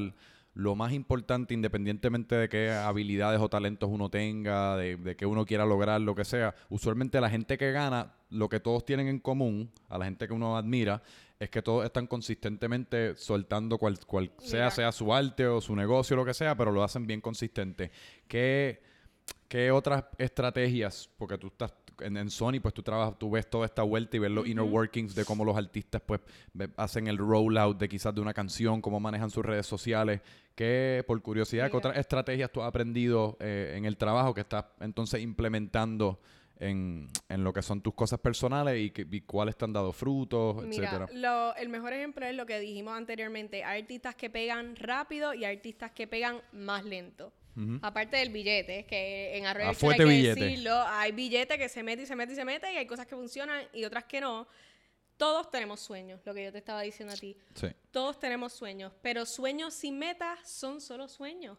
lo más importante, independientemente de qué habilidades o talentos uno tenga, de, de qué uno quiera lograr, lo que sea, usualmente la gente que gana, lo que todos tienen en común, a la gente que uno admira, es que todos están consistentemente soltando cual, cual sea, sea su arte o su negocio, lo que sea, pero lo hacen bien consistente. ¿Qué, qué otras estrategias? Porque tú estás en, Sony, pues tú trabajas, tú ves toda esta vuelta y ves los inner workings de cómo los artistas pues hacen el rollout de quizás de una canción, cómo manejan sus redes sociales. ¿Qué, por curiosidad, qué otras estrategias tú has aprendido eh, en el trabajo que estás entonces implementando en, lo que son tus cosas personales y, que, cuáles te han dado frutos, etcétera? el mejor ejemplo es lo que dijimos anteriormente. Hay artistas que pegan rápido y artistas que pegan más lento. Aparte del billete, que en Arroyo hay que decirlo, hay billete que se mete y se mete y se mete y hay cosas que funcionan y otras que no. Todos tenemos sueños, lo que yo te estaba diciendo a ti. Sí. Todos tenemos sueños, pero sueños sin metas son solo sueños.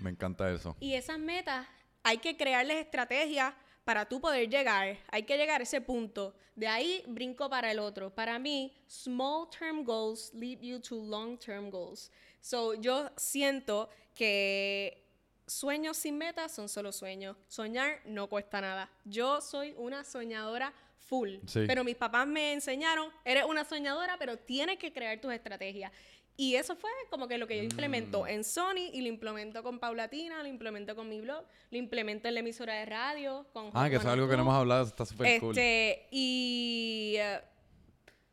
Me encanta eso. Y esas metas hay que crearles estrategias para tú poder llegar. Hay que llegar a ese punto. De ahí brinco para el otro. Para mí, small term goals lead you to long term goals. So, yo siento que sueños sin metas son solo sueños. Soñar no cuesta nada. Yo soy una soñadora full. Pero mis papás me enseñaron, eres una soñadora, pero tienes que crear tus estrategias. Y eso fue como que lo que yo implemento mm. en Sony y lo implemento con Paulatina, lo implemento con mi blog, lo implemento en la emisora de radio. Con ah, que es algo que no hemos hablado, está súper cool. Este, y eh,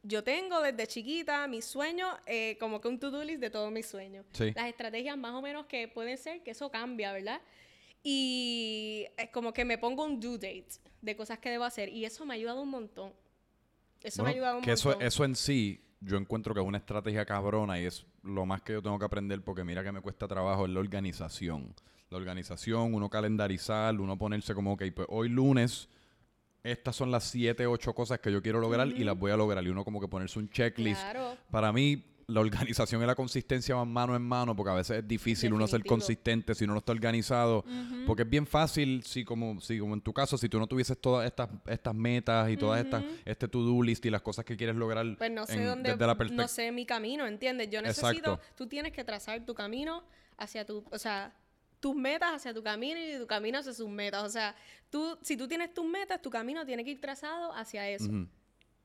yo tengo desde chiquita mis sueños, eh, como que un to-do list de todos mis sueños. Las estrategias más o menos que pueden ser, que eso cambia, ¿verdad? Y es como que me pongo un due date de cosas que debo hacer y eso me ha ayudado un montón. Eso me ha ayudado un que montón. Eso, eso en sí, yo encuentro que es una estrategia cabrona y es lo más que yo tengo que aprender porque mira que me cuesta trabajo es la organización. La organización, uno calendarizar, uno ponerse como, ok, pues hoy lunes estas son las siete, ocho cosas que yo quiero lograr y las voy a lograr. Y uno como que ponerse un checklist. Para mí, la organización y la consistencia van mano en mano, porque a veces es difícil uno ser consistente si uno no está organizado. Porque es bien fácil, si como, si como en tu caso, si tú no tuvieses todas estas, estas metas y todas estas, este to-do list y las cosas que quieres lograr pues no sé dónde, no sé mi camino, ¿entiendes? Yo necesito, tú tienes que trazar tu camino hacia tu, o sea, tus metas hacia tu camino y tu camino hacia sus metas. O sea, tú, si tú tienes tus metas, tu camino tiene que ir trazado hacia eso.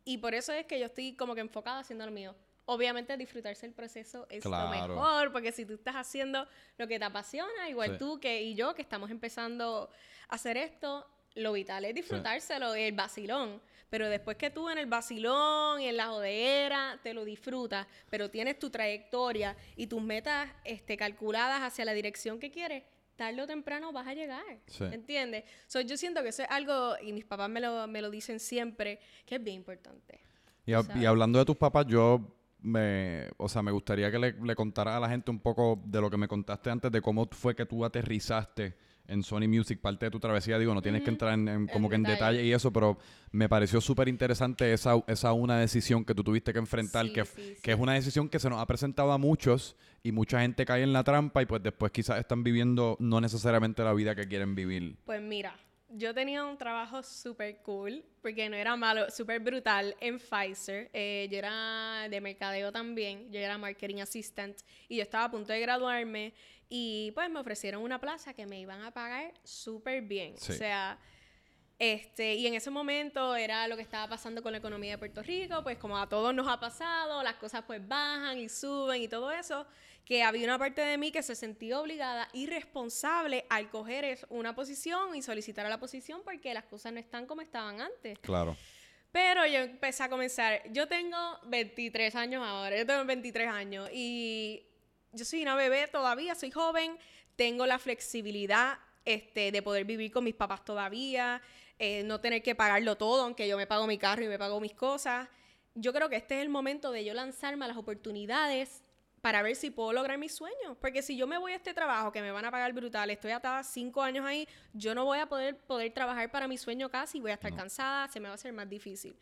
Y por eso es que yo estoy como que enfocada haciendo lo mío. Obviamente disfrutarse el proceso es lo mejor, porque si tú estás haciendo lo que te apasiona, igual tú que y yo que estamos empezando a hacer esto, lo vital es disfrutárselo, el vacilón. Pero después que tú en el vacilón y en la jodera te lo disfrutas, pero tienes tu trayectoria y tus metas este, calculadas hacia la dirección que quieres, tarde o temprano vas a llegar. ¿Entiendes? So, yo siento que eso es algo, y mis papás me lo, me lo dicen siempre, que es bien importante. Y, y hablando de tus papás, yo me, o sea, me gustaría que le, le contara a la gente un poco de lo que me contaste antes, de cómo fue que tú aterrizaste en Sony Music, parte de tu travesía, digo, no tienes que entrar en, como que en detalle. y eso, pero me pareció súper interesante esa, esa una decisión que tú tuviste que enfrentar, que, que es una decisión que se nos ha presentado a muchos y mucha gente cae en la trampa y pues después quizás están viviendo no necesariamente la vida que quieren vivir. Pues mira, yo tenía un trabajo súper cool, porque no era malo, súper brutal en Pfizer. Eh, yo era de mercadeo también, yo era marketing assistant y yo estaba a punto de graduarme y pues me ofrecieron una plaza que me iban a pagar súper bien. O sea, este, y en ese momento era lo que estaba pasando con la economía de Puerto Rico, pues como a todos nos ha pasado, las cosas pues bajan y suben y todo eso que había una parte de mí que se sentía obligada y responsable al coger una posición y solicitar a la posición porque las cosas no están como estaban antes. Claro. Pero yo empecé a comenzar. Yo tengo 23 años ahora, yo tengo 23 años y yo soy una bebé todavía, soy joven, tengo la flexibilidad este, de poder vivir con mis papás todavía, eh, no tener que pagarlo todo, aunque yo me pago mi carro y me pago mis cosas. Yo creo que este es el momento de yo lanzarme a las oportunidades para ver si puedo lograr mis sueños. Porque si yo me voy a este trabajo que me van a pagar brutal, estoy atada cinco años ahí, yo no voy a poder, poder trabajar para mi sueño casi, voy a estar cansada, se me va a hacer más difícil.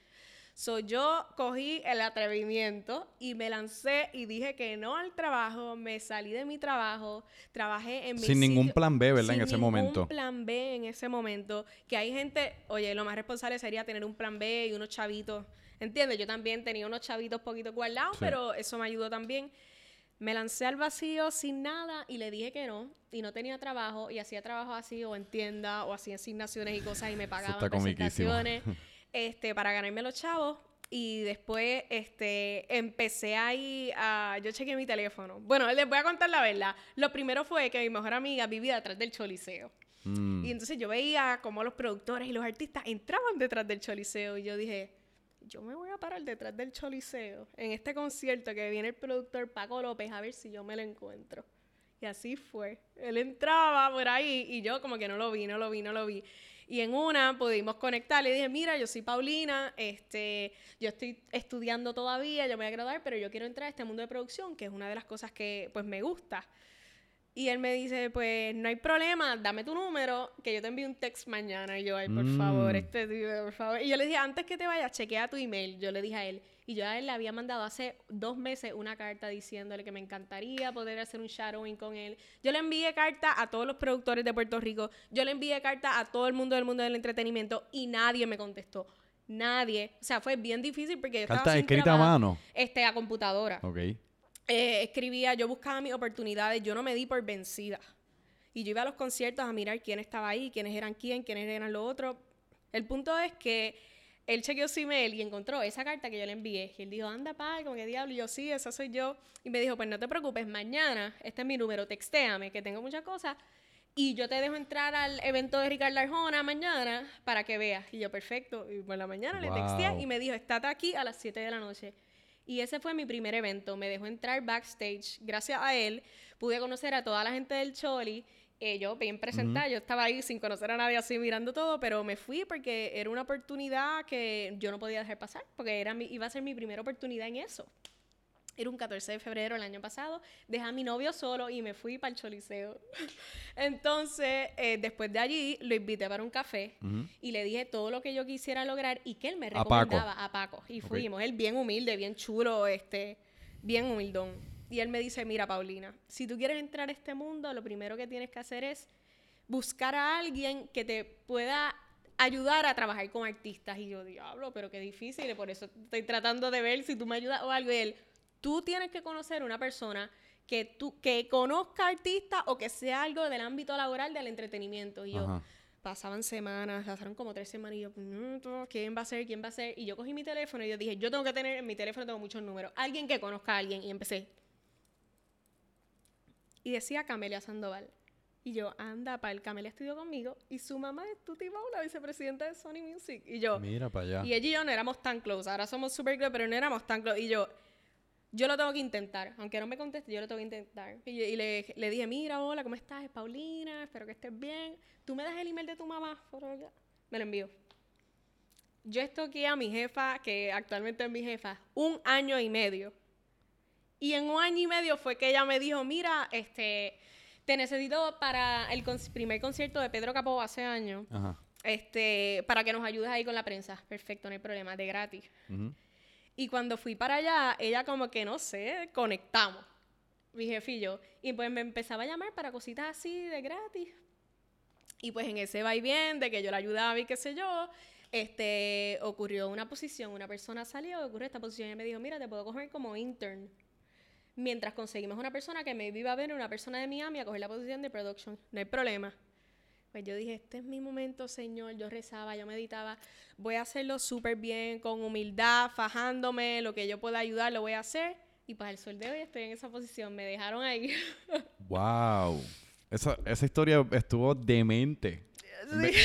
So, yo cogí el atrevimiento y me lancé y dije que no al trabajo, me salí de mi trabajo, trabajé en mi Sin ningún plan B, ¿verdad? en ese momento. Sin plan B en ese momento. Que hay gente, oye, lo más responsable sería tener un plan B y unos chavitos. ¿Entiendes? Yo también tenía unos chavitos poquito guardados, pero eso me ayudó también. Me lancé al vacío sin nada y le dije que no. Y no tenía trabajo y hacía trabajo así o en tienda o hacía asignaciones y cosas y me pagaban presentaciones este, para ganarme los chavos. Y después este, empecé ahí a... Yo chequeé mi teléfono. Bueno, les voy a contar la verdad. Lo primero fue que mi mejor amiga vivía detrás del choliseo. Mm. Y entonces yo veía cómo los productores y los artistas entraban detrás del choliseo. Y yo dije yo me voy a parar detrás del Choliseo en este concierto que viene el productor Paco López a ver si yo me lo encuentro. Y así fue. Él entraba por ahí y yo como que no lo vi, no lo vi, no lo vi. Y en una pudimos conectar. Le dije, mira, yo soy Paulina, este, yo estoy estudiando todavía, yo me voy a graduar, pero yo quiero entrar a este mundo de producción, que es una de las cosas que pues me gusta. Y él me dice, pues no hay problema, dame tu número, que yo te envío un text mañana. Y yo, ay, por favor, mm. este tío, por favor. Y yo le dije, antes que te vayas, chequea tu email. Yo le dije a él. Y yo a él le había mandado hace dos meses una carta diciéndole que me encantaría poder hacer un shadowing con él. Yo le envié carta a todos los productores de Puerto Rico. Yo le envié carta a todo el mundo del mundo del entretenimiento y nadie me contestó. Nadie. O sea, fue bien difícil porque yo estaba escrita a mano? Este, a computadora. Ok. Eh, escribía, yo buscaba mis oportunidades, yo no me di por vencida. Y yo iba a los conciertos a mirar quién estaba ahí, quiénes eran quién, quiénes eran los otros. El punto es que él chequeó su email y encontró esa carta que yo le envié. Y él dijo, anda, pa, como que diablo. Y yo, sí, esa soy yo. Y me dijo, pues no te preocupes, mañana, este es mi número, textéame, que tengo muchas cosas. Y yo te dejo entrar al evento de Ricardo Arjona mañana para que veas. Y yo, perfecto. Y por la mañana le texté y me dijo, estate aquí a las 7 de la noche. Y ese fue mi primer evento. Me dejó entrar backstage. Gracias a él pude conocer a toda la gente del Choli. Eh, yo bien presentada, yo estaba ahí sin conocer a nadie así mirando todo, pero me fui porque era una oportunidad que yo no podía dejar pasar, porque era iba a ser mi primera oportunidad en eso. Era un 14 de febrero del año pasado. Dejé a mi novio solo y me fui para el Choliseo. Entonces, eh, después de allí, lo invité para un café y le dije todo lo que yo quisiera lograr y que él me recomendaba a Paco. Y fuimos. Él bien humilde, bien chulo, este, bien humildón. Y él me dice, mira, Paulina, si tú quieres entrar a este mundo, lo primero que tienes que hacer es buscar a alguien que te pueda ayudar a trabajar con artistas. Y yo, diablo, pero qué difícil. Por eso estoy tratando de ver si tú me ayudas o algo. Y él, tú tienes que conocer una persona que, tú, que conozca artistas o que sea algo del ámbito laboral del entretenimiento. Y yo, pasaban semanas, pasaron como tres semanas y yo, mm, ¿quién va a ser? ¿Quién va a ser? Y yo cogí mi teléfono y yo dije, yo tengo que tener, en mi teléfono tengo muchos números, alguien que conozca a alguien. Y empecé. Y decía Camelia Sandoval. Y yo, anda, para el Camelia estudió conmigo. Y su mamá es Tuti la vicepresidenta de Sony Music. Y yo. Mira para allá. Y ella y yo no éramos tan close. Ahora somos super close, pero no éramos tan close. Y yo, yo lo tengo que intentar. Aunque no me conteste, yo lo tengo que intentar. Y, le, le, dije, mira, hola, ¿cómo estás? Es Paulina, espero que estés bien. ¿Tú me das el email de tu mamá? Me lo envío. Yo estoqué a mi jefa, que actualmente es mi jefa, un año y medio. Y en un año y medio fue que ella me dijo, mira, este te necesito para el primer concierto de Pedro Capó hace años. Este, para que nos ayudes ahí con la prensa. Perfecto, no hay problema, de gratis. Y cuando fui para allá, ella como que, no sé, conectamos. Mi jefe y yo. Y pues me empezaba a llamar para cositas así de gratis. Y pues en ese va y de que yo la ayudaba y qué sé yo, este, ocurrió una posición, una persona salió, ocurrió esta posición y me dijo, mira, te puedo coger como intern mientras conseguimos una persona que me viva a ver, una persona de Miami, a coger la posición de production. No hay problema. Pues yo dije, este es mi momento, Señor. Yo rezaba, yo meditaba. Voy a hacerlo súper bien, con humildad, fajándome, lo que yo pueda ayudar, lo voy a hacer. Y para el sol de hoy estoy en esa posición. Me dejaron ahí. ¡Wow! Esa, esa historia estuvo demente.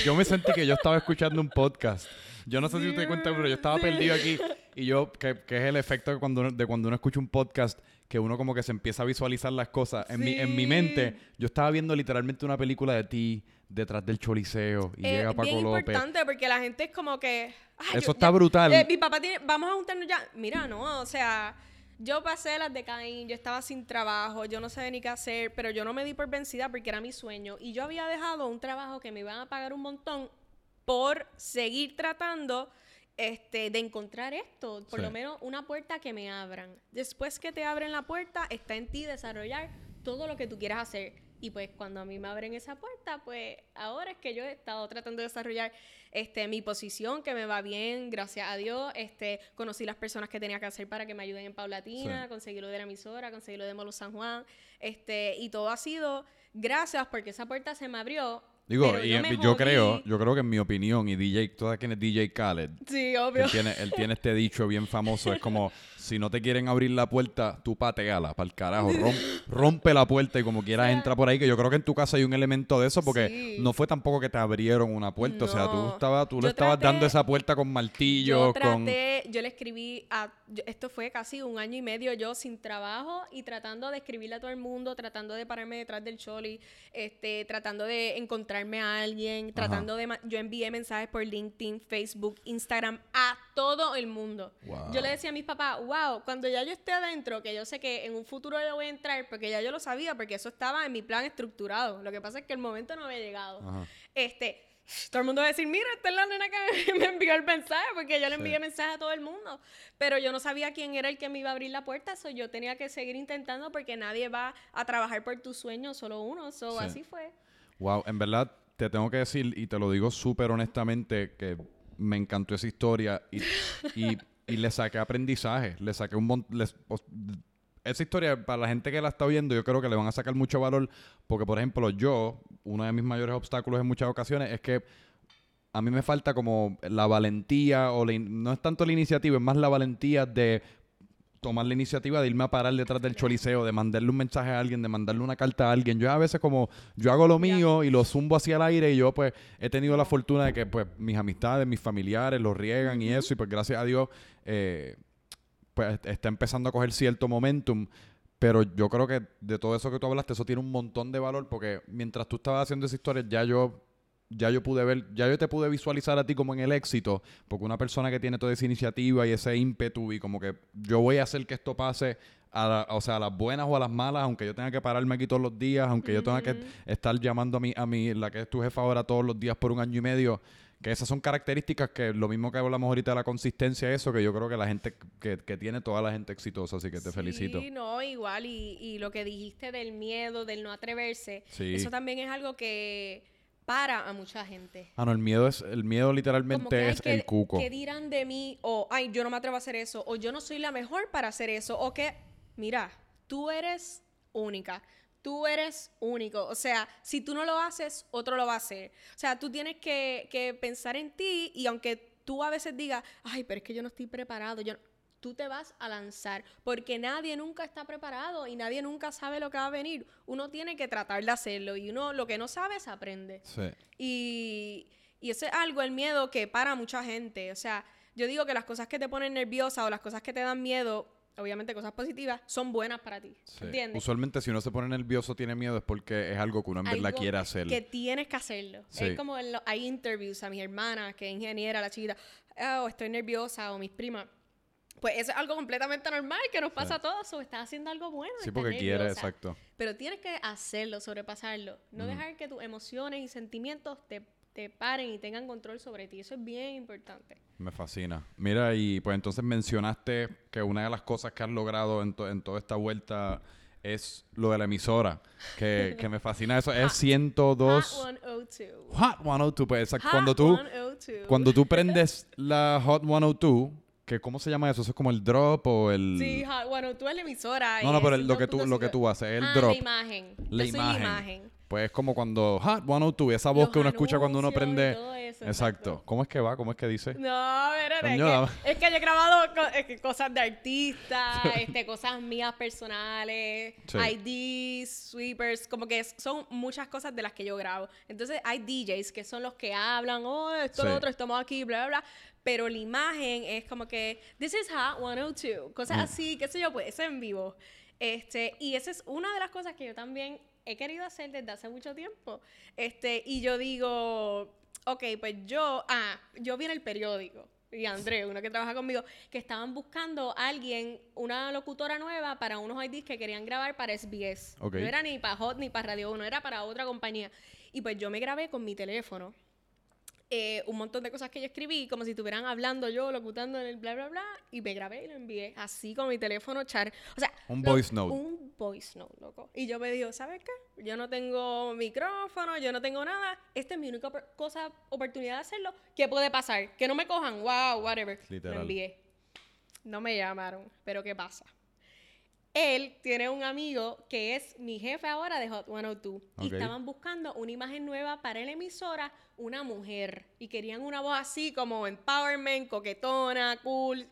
yo me sentí que yo estaba escuchando un podcast. Yo no sé si te cuenta, pero yo estaba perdido aquí. Y yo, que, que, es el efecto de cuando, de cuando uno escucha un podcast, que uno como que se empieza a visualizar las cosas. En, mi, en mi mente, yo estaba viendo literalmente una película de ti detrás del choliseo y llega Paco bien López. importante porque la gente es como que... Eso está brutal. Eh, mi papá tiene... Vamos a juntarnos ya. Mira, no, o sea... Yo pasé las de Caín, yo estaba sin trabajo, yo no sabía ni qué hacer, pero yo no me di por vencida porque era mi sueño. Y yo había dejado un trabajo que me iban a pagar un montón por seguir tratando este, de encontrar esto, por lo menos una puerta que me abran. Después que te abren la puerta, está en ti desarrollar todo lo que tú quieras hacer. Y pues cuando a mí me abren esa puerta, pues ahora es que yo he estado tratando de desarrollar este, mi posición, que me va bien, gracias a Dios. Este, conocí las personas que tenía que hacer para que me ayuden en Paulatina, conseguí lo de la emisora, conseguí lo de Molo San Juan. Este, y todo ha sido gracias porque esa puerta se me abrió Digo, y yo, creo, yo creo que en mi opinión, y DJ, toda quien es DJ Khaled, sí, obvio. Él tiene, él tiene este dicho bien famoso, es como, si no te quieren abrir la puerta, tú pateala, para el carajo, rompe la puerta y como quieras entra por ahí, que yo creo que en tu casa hay un elemento de eso, porque no fue tampoco que te abrieron una puerta, o sea, tú, estaba, tú le estabas dando esa puerta con martillo, yo traté, Yo le escribí, a, esto fue casi un año y medio yo sin trabajo y tratando de escribirle a todo el mundo, tratando de pararme detrás del choli, este, tratando de encontrarme a alguien, tratando de... Yo envié mensajes por LinkedIn, Facebook, Instagram a todo el mundo. Yo le decía a mis papás, wow, cuando ya yo esté adentro, que yo sé que en un futuro yo voy a entrar, porque ya yo lo sabía, porque eso estaba en mi plan estructurado. Lo que pasa es que el momento no había llegado. Este, todo el mundo va a decir, mira, esta es la nena que me envió el mensaje, porque yo le envié mensaje a todo el mundo. Pero yo no sabía quién era el que me iba a abrir la puerta, eso yo tenía que seguir intentando porque nadie va a trabajar por tus sueños, solo uno. So, Así fue. Wow, en verdad te tengo que decir, y te lo digo súper honestamente, que me encantó esa historia y, y, le saqué aprendizaje, le saqué un montón... Esa historia, para la gente que la está viendo, yo creo que le van a sacar mucho valor, porque por ejemplo yo, uno de mis mayores obstáculos en muchas ocasiones es que a mí me falta como la valentía, o no es tanto la iniciativa, es más la valentía de tomar la iniciativa de irme a parar detrás del choliseo, de mandarle un mensaje a alguien, de mandarle una carta a alguien. Yo a veces como yo hago lo mío y lo zumbo hacia el aire y yo pues he tenido la fortuna de que pues mis amistades, mis familiares lo riegan y eso y pues gracias a Dios eh, pues está empezando a coger cierto momentum. Pero yo creo que de todo eso que tú hablaste, eso tiene un montón de valor porque mientras tú estabas haciendo esa historia, ya yo ya yo pude ver, ya yo te pude visualizar a ti como en el éxito, porque una persona que tiene toda esa iniciativa y ese ímpetu y como que yo voy a hacer que esto pase a, o sea, a las buenas o a las malas, aunque yo tenga que pararme aquí todos los días, aunque yo tenga que estar llamando a mí, a mí, la que es tu jefa ahora todos los días por un año y medio, que esas son características que lo mismo que hablamos ahorita de la consistencia, eso que yo creo que la gente que, que tiene toda la gente exitosa, así que te felicito. Sí, no, igual, y, y, lo que dijiste del miedo, del no atreverse, eso también es algo que para a mucha gente. Ah, no, el miedo es, el miedo literalmente es el cuco. ¿Qué dirán de mí? O, ay, yo no me atrevo a hacer eso. O yo no soy la mejor para hacer eso. O que, mira, tú eres única. Tú eres único. O sea, si tú no lo haces, otro lo va a hacer. O sea, tú tienes que, que pensar en ti y aunque tú a veces digas, ay, pero es que yo no estoy preparado, yo tú te vas a lanzar, porque nadie nunca está preparado y nadie nunca sabe lo que va a venir. Uno tiene que tratar de hacerlo y uno lo que no sabe se aprende. Sí. Y, y eso es algo, el miedo que para mucha gente. O sea, yo digo que las cosas que te ponen nerviosa o las cosas que te dan miedo, obviamente cosas positivas, son buenas para ti. ¿Entiendes? Usualmente si uno se pone nervioso, tiene miedo, es porque es algo que uno en verdad quiere hacer. Que tienes que hacerlo. Es como hay interviews a mi hermana, que es ingeniera, la chiquita, oh, estoy nerviosa, o mis primas pues eso es algo completamente normal que nos pasa a todos. O estás haciendo algo bueno. Sí, porque quiere, exacto. Pero tienes que hacerlo, sobrepasarlo. No dejar que tus emociones y sentimientos te, te, paren y tengan control sobre ti. Eso es bien importante. Me fascina. Mira, y pues entonces mencionaste que una de las cosas que has logrado en, en toda esta vuelta es lo de la emisora, que, que me fascina eso. Es 102... Hot 102. Hot 102, pues exacto. Cuando tú, cuando tú prendes la Hot 102 ¿Cómo se llama eso? ¿Eso es como el drop o el...? Sí, bueno, tú eres la emisora. No, no, pero lo que, tú, lo que tú haces, el ah, drop. la imagen. La imagen. Pues es como cuando Hot 102, esa voz que uno escucha cuando uno prende... exacto. ¿Cómo es que va? ¿Cómo es que dice? No, espérate, es, que, es que yo he grabado cosas de artistas, este, cosas mías personales, IDs, sweepers, como que son muchas cosas de las que yo grabo. Entonces hay DJs que son los que hablan, oh, esto, lo otro, estamos aquí, bla, bla, bla pero la imagen es como que this is hot 102, cosas mm. así, qué sé yo, pues eso en vivo. Este, y esa es una de las cosas que yo también he querido hacer desde hace mucho tiempo. Este, y yo digo, ok, pues yo, ah, yo vi en el periódico y André, uno que trabaja conmigo, que estaban buscando a alguien, una locutora nueva para unos IDs que querían grabar para SBS. No era ni para Hot ni para Radio 1, era para otra compañía. Y pues yo me grabé con mi teléfono eh, un montón de cosas que yo escribí, como si estuvieran hablando yo, locutando en el bla, bla, bla, y me grabé y lo envié así con mi teléfono, char. O sea, un voice note. Un voice note, loco. Y yo me digo, ¿sabes qué? Yo no tengo micrófono, yo no tengo nada. Esta es mi única cosa, oportunidad de hacerlo. ¿Qué puede pasar? Que no me cojan, wow, whatever. Literal. Lo envié. No me llamaron, pero ¿qué pasa? Él tiene un amigo que es mi jefe ahora de Hot 102. Y estaban buscando una imagen nueva para la emisora, una mujer. Y querían una voz así como empowerment, coquetona, cool.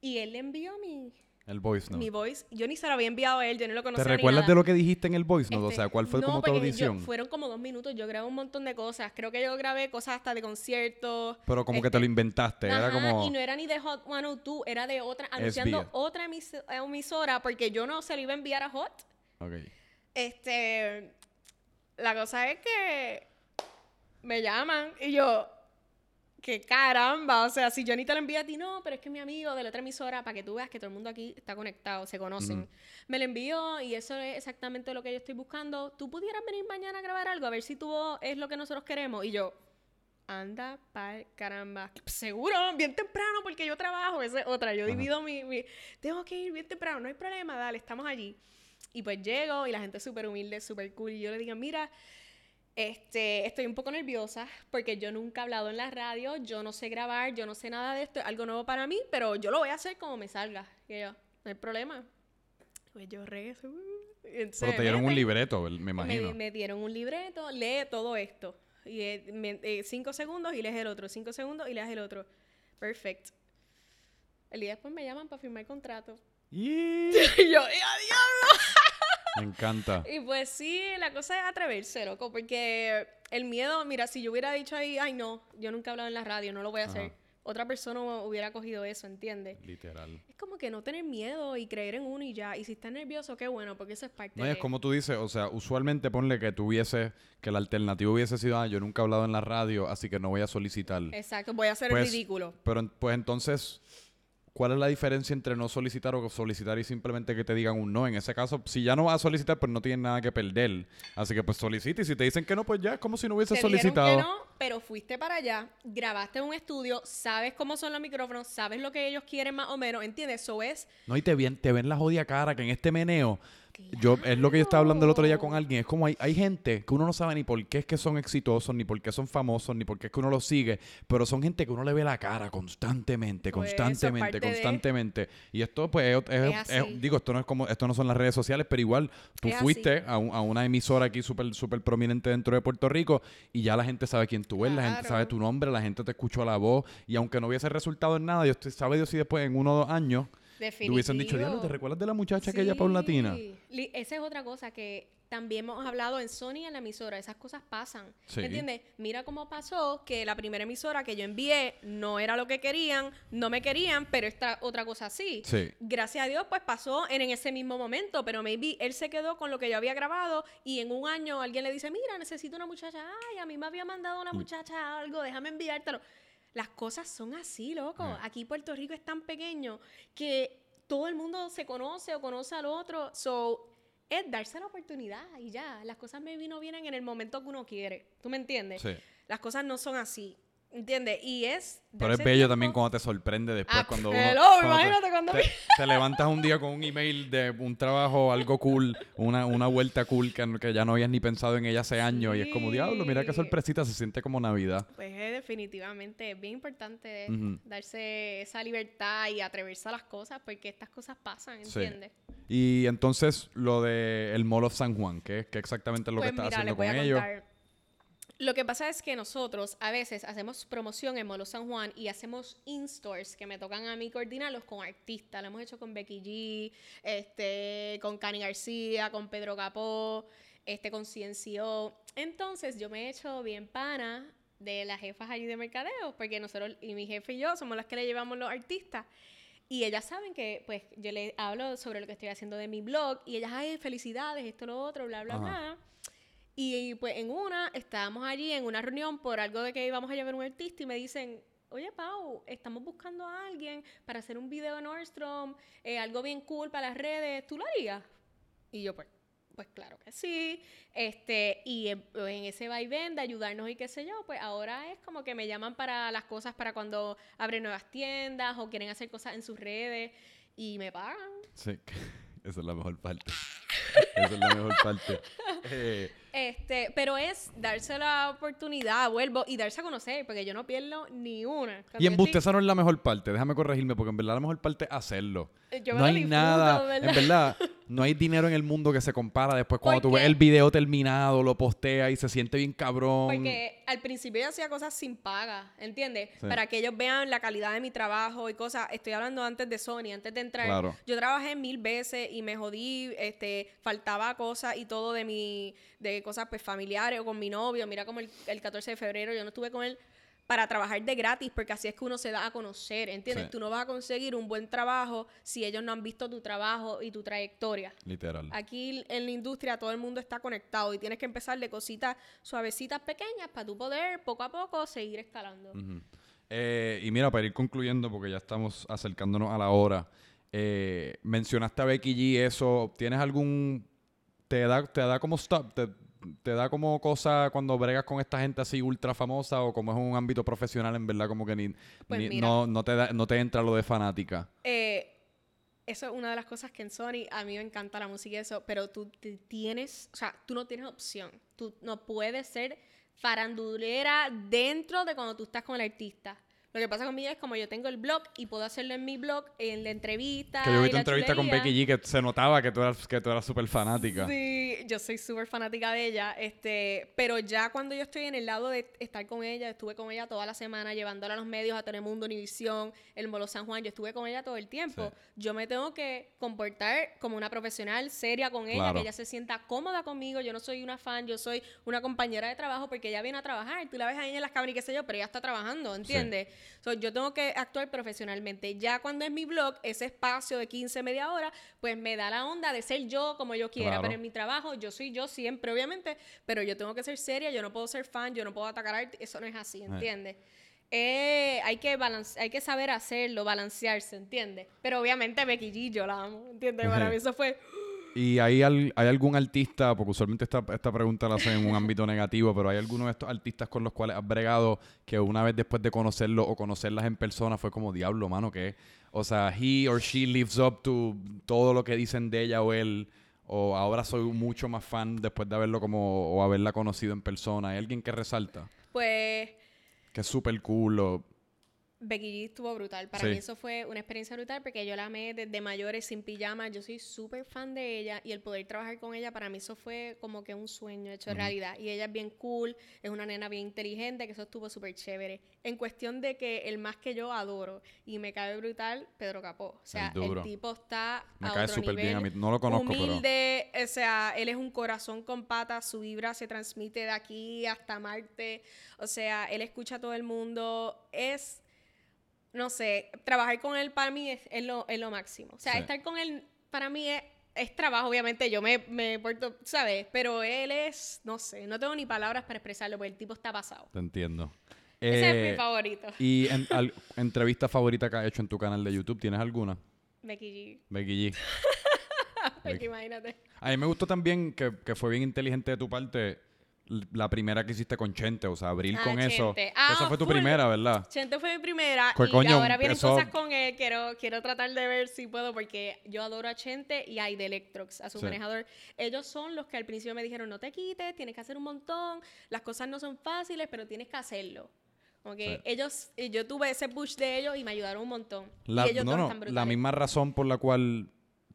Y él le envió mi, el voice note. Mi voice, yo ni se lo había enviado a él, yo no lo conocía. ¿Te recuerdas de lo que dijiste en el voice note? o sea, ¿cuál fue no, como tu audición? fueron como dos minutos, yo grabé un montón de cosas. Creo que yo grabé cosas hasta de conciertos. Pero como que te lo este, inventaste, era como. Y no era ni de Hot 102, era de otra, anunciando otra emisora, porque yo no se lo iba a enviar a Hot. Ok. Este. La cosa es que me llaman y yo, que caramba, o sea, si yo ni te lo envío a ti, no, pero es que mi amigo de la otra emisora, para que tú veas que todo el mundo aquí está conectado, se conocen, me lo envió y eso es exactamente lo que yo estoy buscando. ¿Tú pudieras venir mañana a grabar algo? A ver si tú es lo que nosotros queremos. Y yo, anda, pa, caramba. Seguro, bien temprano, porque yo trabajo, esa es otra. Yo divido mi, mi, Tengo que ir bien temprano, no hay problema, dale, estamos allí. Y pues llego y la gente es súper humilde, súper cool. Y yo le digo, mira, este, estoy un poco nerviosa porque yo nunca he hablado en la radio, yo no sé grabar, yo no sé nada de esto, es algo nuevo para mí, pero yo lo voy a hacer como me salga. Y yo, no hay problema. Pues yo regreso. Uh, pero te dieron un libreto, me imagino. Me, dieron un libreto, lee todo esto. Y eh, cinco segundos y lees el otro, cinco segundos y lees el otro. Perfecto. El día después me llaman para firmar el contrato. y yo, ¡adiós! Me encanta. y pues sí, la cosa es atreverse, loco, porque el miedo, mira, si yo hubiera dicho ahí, ay no, yo nunca he hablado en la radio, no lo voy a hacer. Otra persona hubiera cogido eso, ¿entiendes? Literal. Es como que no tener miedo y creer en uno y ya. Y si estás nervioso, qué bueno, porque eso es parte no, es como tú dices, o sea, usualmente ponle que tuviese, que la alternativa hubiese sido, ah, yo nunca he hablado en la radio, así que no voy a solicitar. Exacto, voy a hacer el pues, ridículo. Pero pues entonces ¿Cuál es la diferencia entre no solicitar o solicitar y simplemente que te digan un no? En ese caso, si ya no vas a solicitar, pues no tienes nada que perder. Así que pues solicita y si te dicen que no, pues ya es como si no hubiese solicitado. Que no, pero fuiste para allá, grabaste en un estudio, sabes cómo son los micrófonos, sabes lo que ellos quieren más o menos, ¿entiendes? Eso es... No, y te ven, te ven la jodida cara que en este meneo yo es lo que yo estaba hablando el otro día con alguien. Es como hay, hay gente que uno no sabe ni por qué es que son exitosos, ni por qué son famosos, ni por qué es que uno los sigue, pero son gente que uno le ve la cara constantemente, pues, constantemente, constantemente. Y esto, pues, es, digo, esto no es como, esto no son las redes sociales, pero igual tú fuiste a, una emisora aquí súper súper prominente dentro de Puerto Rico y ya la gente sabe quién tú eres, la gente sabe tu nombre, la gente te escuchó la voz y aunque no hubiese resultado en nada, yo estoy, sabe Dios si después en uno o dos años Definitivo. Te hubiesen dicho, diablo, ¿te recuerdas de la muchacha que ella paulatina? Esa es otra cosa que también hemos hablado en Sony en la emisora. Esas cosas pasan. ¿Entiendes? Mira cómo pasó que la primera emisora que yo envié no era lo que querían, no me querían, pero esta otra cosa sí. Gracias a Dios, pues pasó en, ese mismo momento, pero maybe él se quedó con lo que yo había grabado y en un año alguien le dice, mira, necesito una muchacha. Ay, a mí me había mandado una muchacha algo, déjame enviártelo. Las cosas son así, loco. Aquí Puerto Rico es tan pequeño que todo el mundo se conoce o conoce al otro. So, es darse la oportunidad y ya. Las cosas me vino vienen en el momento que uno quiere. ¿Tú me entiendes? Sí. Las cosas no son así. ¿Entiendes? Y es. Pero es bello también cuando te sorprende después. Ah, cuando uno, imagínate cuando. Te, levantas un día con un email de un trabajo, algo cool, una, una vuelta cool que, que ya no habías ni pensado en ella hace años. Y es como, diablo, mira qué sorpresita, se siente como Navidad. Pues es definitivamente bien importante darse esa libertad y atreverse a las cosas porque estas cosas pasan, ¿entiendes? Y entonces, lo de el Mall of San Juan, ¿qué, qué exactamente es lo que pues estás haciendo con ellos? Lo que pasa es que nosotros a veces hacemos promoción en Molo San Juan y hacemos in-stores que me tocan a mí coordinarlos con artistas. Lo hemos hecho con Becky G, este, con Cani García, con Pedro Capó, este, con Ciencio. Entonces yo me he hecho bien pana de las jefas allí de mercadeo, porque nosotros y mi jefe y yo somos las que le llevamos los artistas. Y ellas saben que, pues, yo les hablo sobre lo que estoy haciendo de mi blog y ellas, ay, felicidades, esto, lo otro, bla, bla, bla. Y pues en una, estábamos allí en una reunión por algo de que íbamos a llevar un artista y me dicen, oye Pau, estamos buscando a alguien para hacer un video en Nordstrom, eh, algo bien cool para las redes, ¿tú lo harías? Y yo pues, pues claro que sí. Este, y en, ese vaivén de ayudarnos y qué sé yo, pues ahora es como que me llaman para las cosas para cuando abren nuevas tiendas o quieren hacer cosas en sus redes y me pagan. Sí, esa es la mejor parte. esa es la mejor parte. Eh, este, pero es darse la oportunidad, vuelvo, y darse a conocer, porque yo no pierdo ni una. y en esa no es la mejor parte, déjame corregirme, porque en verdad la mejor parte es hacerlo. Eh, no hay nada, en verdad, no hay dinero en el mundo que se compara después cuando tú ves el video terminado, lo posteas y se siente bien cabrón. Porque al principio yo hacía cosas sin paga, ¿entiendes? Para que ellos vean la calidad de mi trabajo y cosas. Estoy hablando antes de Sony, antes de entrar. Yo trabajé mil veces y me jodí, este, faltaba cosas y todo de mi, de cosas pues familiares o con mi novio. Mira como el, el 14 de febrero yo no estuve con él para trabajar de gratis, porque así es que uno se da a conocer, ¿entiendes? Tú no vas a conseguir un buen trabajo si ellos no han visto tu trabajo y tu trayectoria. Literal. Aquí en la industria todo el mundo está conectado y tienes que empezar de cositas suavecitas, pequeñas, para tú poder poco a poco seguir escalando. Eh, y mira, para ir concluyendo, porque ya estamos acercándonos a la hora, eh, mencionaste a Becky G, eso, ¿tienes algún... te da, te da como stop, te, te da como cosa cuando bregas con esta gente así ultra famosa o como es un ámbito profesional, en verdad, como que ni, pues no, no, te no te entra lo de fanática? Eh, eso es una de las cosas que en Sony a mí me encanta la música y eso, pero tú tienes, o sea, tú no tienes opción. Tú no puedes ser farandulera dentro de cuando tú estás con el artista. Lo que pasa conmigo es como yo tengo el blog y puedo hacerlo en mi blog, en la entrevista. Que yo vi tu entrevista con Becky G que se notaba que tú eras, que tú eras súper fanática. Sí, yo soy súper fanática de ella. Este, pero ya cuando yo estoy en el lado de estar con ella, estuve con ella toda la semana llevándola a los medios, a Telemundo, Univisión, el Molo San Juan, yo estuve con ella todo el tiempo. Yo me tengo que comportar como una profesional seria con ella, que ella se sienta cómoda conmigo. Yo no soy una fan, yo soy una compañera de trabajo porque ella viene a trabajar. Tú la ves ahí en las cámaras y qué sé yo, pero ella está trabajando, ¿entiendes? Yo tengo que actuar profesionalmente. Ya cuando es mi blog, ese espacio de 15, media hora, pues me da la onda de ser yo como yo quiera. Pero en mi trabajo, yo soy yo siempre, obviamente, pero yo tengo que ser seria, yo no puedo ser fan, yo no puedo atacar arte, eso no es así, ¿entiendes? Eh, hay, que hay que saber hacerlo, balancearse, ¿entiendes? Pero obviamente Becky G, yo la amo, ¿entiendes? Para mí eso fue... ¿Y hay, hay algún artista, porque usualmente esta, esta pregunta la hacen en un ámbito negativo, pero hay alguno de estos artistas con los cuales has bregado que una vez después de conocerlo o conocerlas en persona fue como diablo, mano, que, o sea, he or she lives up to todo lo que dicen de ella o él, o ahora soy mucho más fan después de haberlo como o haberla conocido en persona? ¿Hay alguien que resalta? Pues que es súper cool o Becky G estuvo brutal. Para mí eso fue una experiencia brutal porque yo la amé desde mayores sin pijama. Yo soy súper fan de ella y el poder trabajar con ella para mí eso fue como que un sueño hecho realidad. Y ella es bien cool, es una nena bien inteligente, que eso estuvo súper chévere. En cuestión de que el más que yo adoro y me cae brutal, Pedro Capó. O sea, el, tipo está me cae súper bien a mí. No lo conozco, humilde, o sea, él es un corazón con patas, su vibra se transmite de aquí hasta Marte. O sea, él escucha a todo el mundo. Es no sé, trabajar con él para mí es, lo, máximo. O sea, estar con él para mí es, trabajo, obviamente, yo me, me porto, ¿sabes? Pero él es, no sé, no tengo ni palabras para expresarlo porque el tipo está pasado. Te entiendo. Ese es mi eh, favorito. ¿Y en, entrevista favorita que has hecho en tu canal de YouTube, tienes alguna? Becky G. Becky G. Becky, imagínate. A mí me gustó también que, que fue bien inteligente de tu parte la primera que hiciste con Chente, o sea, abrir ah, con eso. Ah, esa fue tu primera, ¿verdad? Chente fue mi primera y ahora vienen cosas con él. Quiero, quiero tratar de ver si puedo porque yo adoro a Chente y a Electrox, a su manejador. Ellos son los que al principio me dijeron, no te quites, tienes que hacer un montón, las cosas no son fáciles, pero tienes que hacerlo. Okay. ellos, yo tuve ese push de ellos y me ayudaron un montón. y ellos no, no, la misma razón por la cual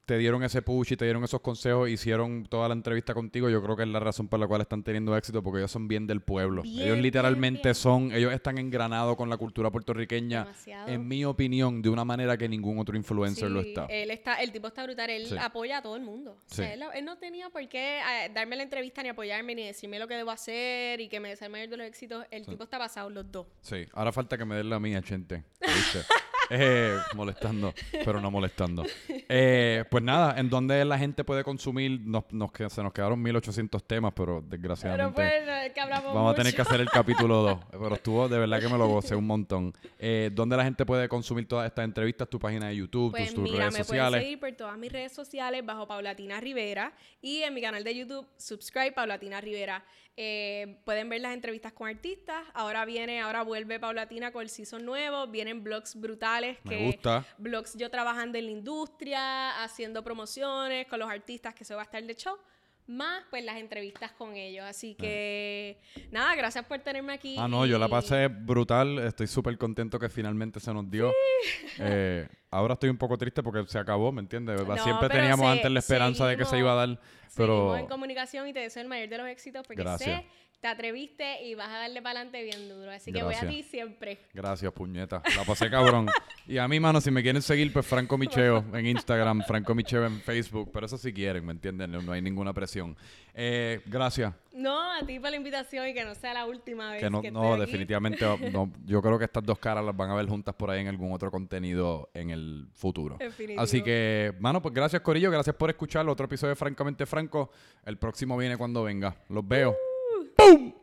te dieron ese push y te dieron esos consejos, hicieron toda la entrevista contigo, yo creo que es la razón por la cual están teniendo éxito, porque ellos son bien del pueblo. ellos literalmente son, ellos están engranados con la cultura puertorriqueña, en mi opinión, de una manera que ningún otro influencer lo está. Él está, el tipo está brutal, él apoya a todo el mundo. él, no tenía por qué eh, darme la entrevista ni apoyarme ni decirme lo que debo hacer y que me desee el mayor de los éxitos. El tipo está basado los dos. Sí, ahora falta que me den la mía, gente. Eh, molestando, pero no molestando. Eh, pues nada, en donde la gente puede consumir, nos, nos, se nos quedaron 1800 temas, pero desgraciadamente vamos a tener que hacer el capítulo 2. Pero estuvo, de verdad que me lo gocé un montón. Eh, ¿Dónde la gente puede consumir todas estas entrevistas? Tu página de YouTube, pues tus, redes me sociales. seguir por todas mis redes sociales bajo Paulatina Rivera y en mi canal de YouTube, subscribe Paulatina Rivera. Eh, pueden ver las entrevistas con artistas. Ahora viene, ahora vuelve Paulatina con el season nuevo. Vienen blogs brutales. Me que gusta. Blogs yo trabajando en la industria, haciendo promociones con los artistas que se va a estar de show más pues las entrevistas con ellos. Así que nada, gracias por tenerme aquí. Ah, no, yo la pasé brutal. Estoy súper contento que finalmente se nos dio. Eh, ahora estoy un poco triste porque se acabó, ¿me entiendes? Siempre teníamos antes la esperanza de que se iba a dar. Pero... en comunicación y te deseo el mayor de los éxitos porque sé te atreviste y vas a darle para adelante bien duro. Así que voy a ti siempre. Gracias, puñeta. La pasé cabrón. y a mí, mano, si me quieren seguir, pues Franco Micheo en Instagram, Franco Micheo en Facebook. Pero eso si quieren, ¿me entienden? No, hay ninguna presión. Eh, gracias. No, a ti por la invitación y que no sea la última vez. Que no, no definitivamente. no, yo creo que estas dos caras las van a ver juntas por ahí en algún otro contenido en el futuro. Así que, mano, pues gracias, Corillo. Gracias por escuchar otro episodio de Francamente Franco. El próximo viene cuando venga. Los veo. Boom!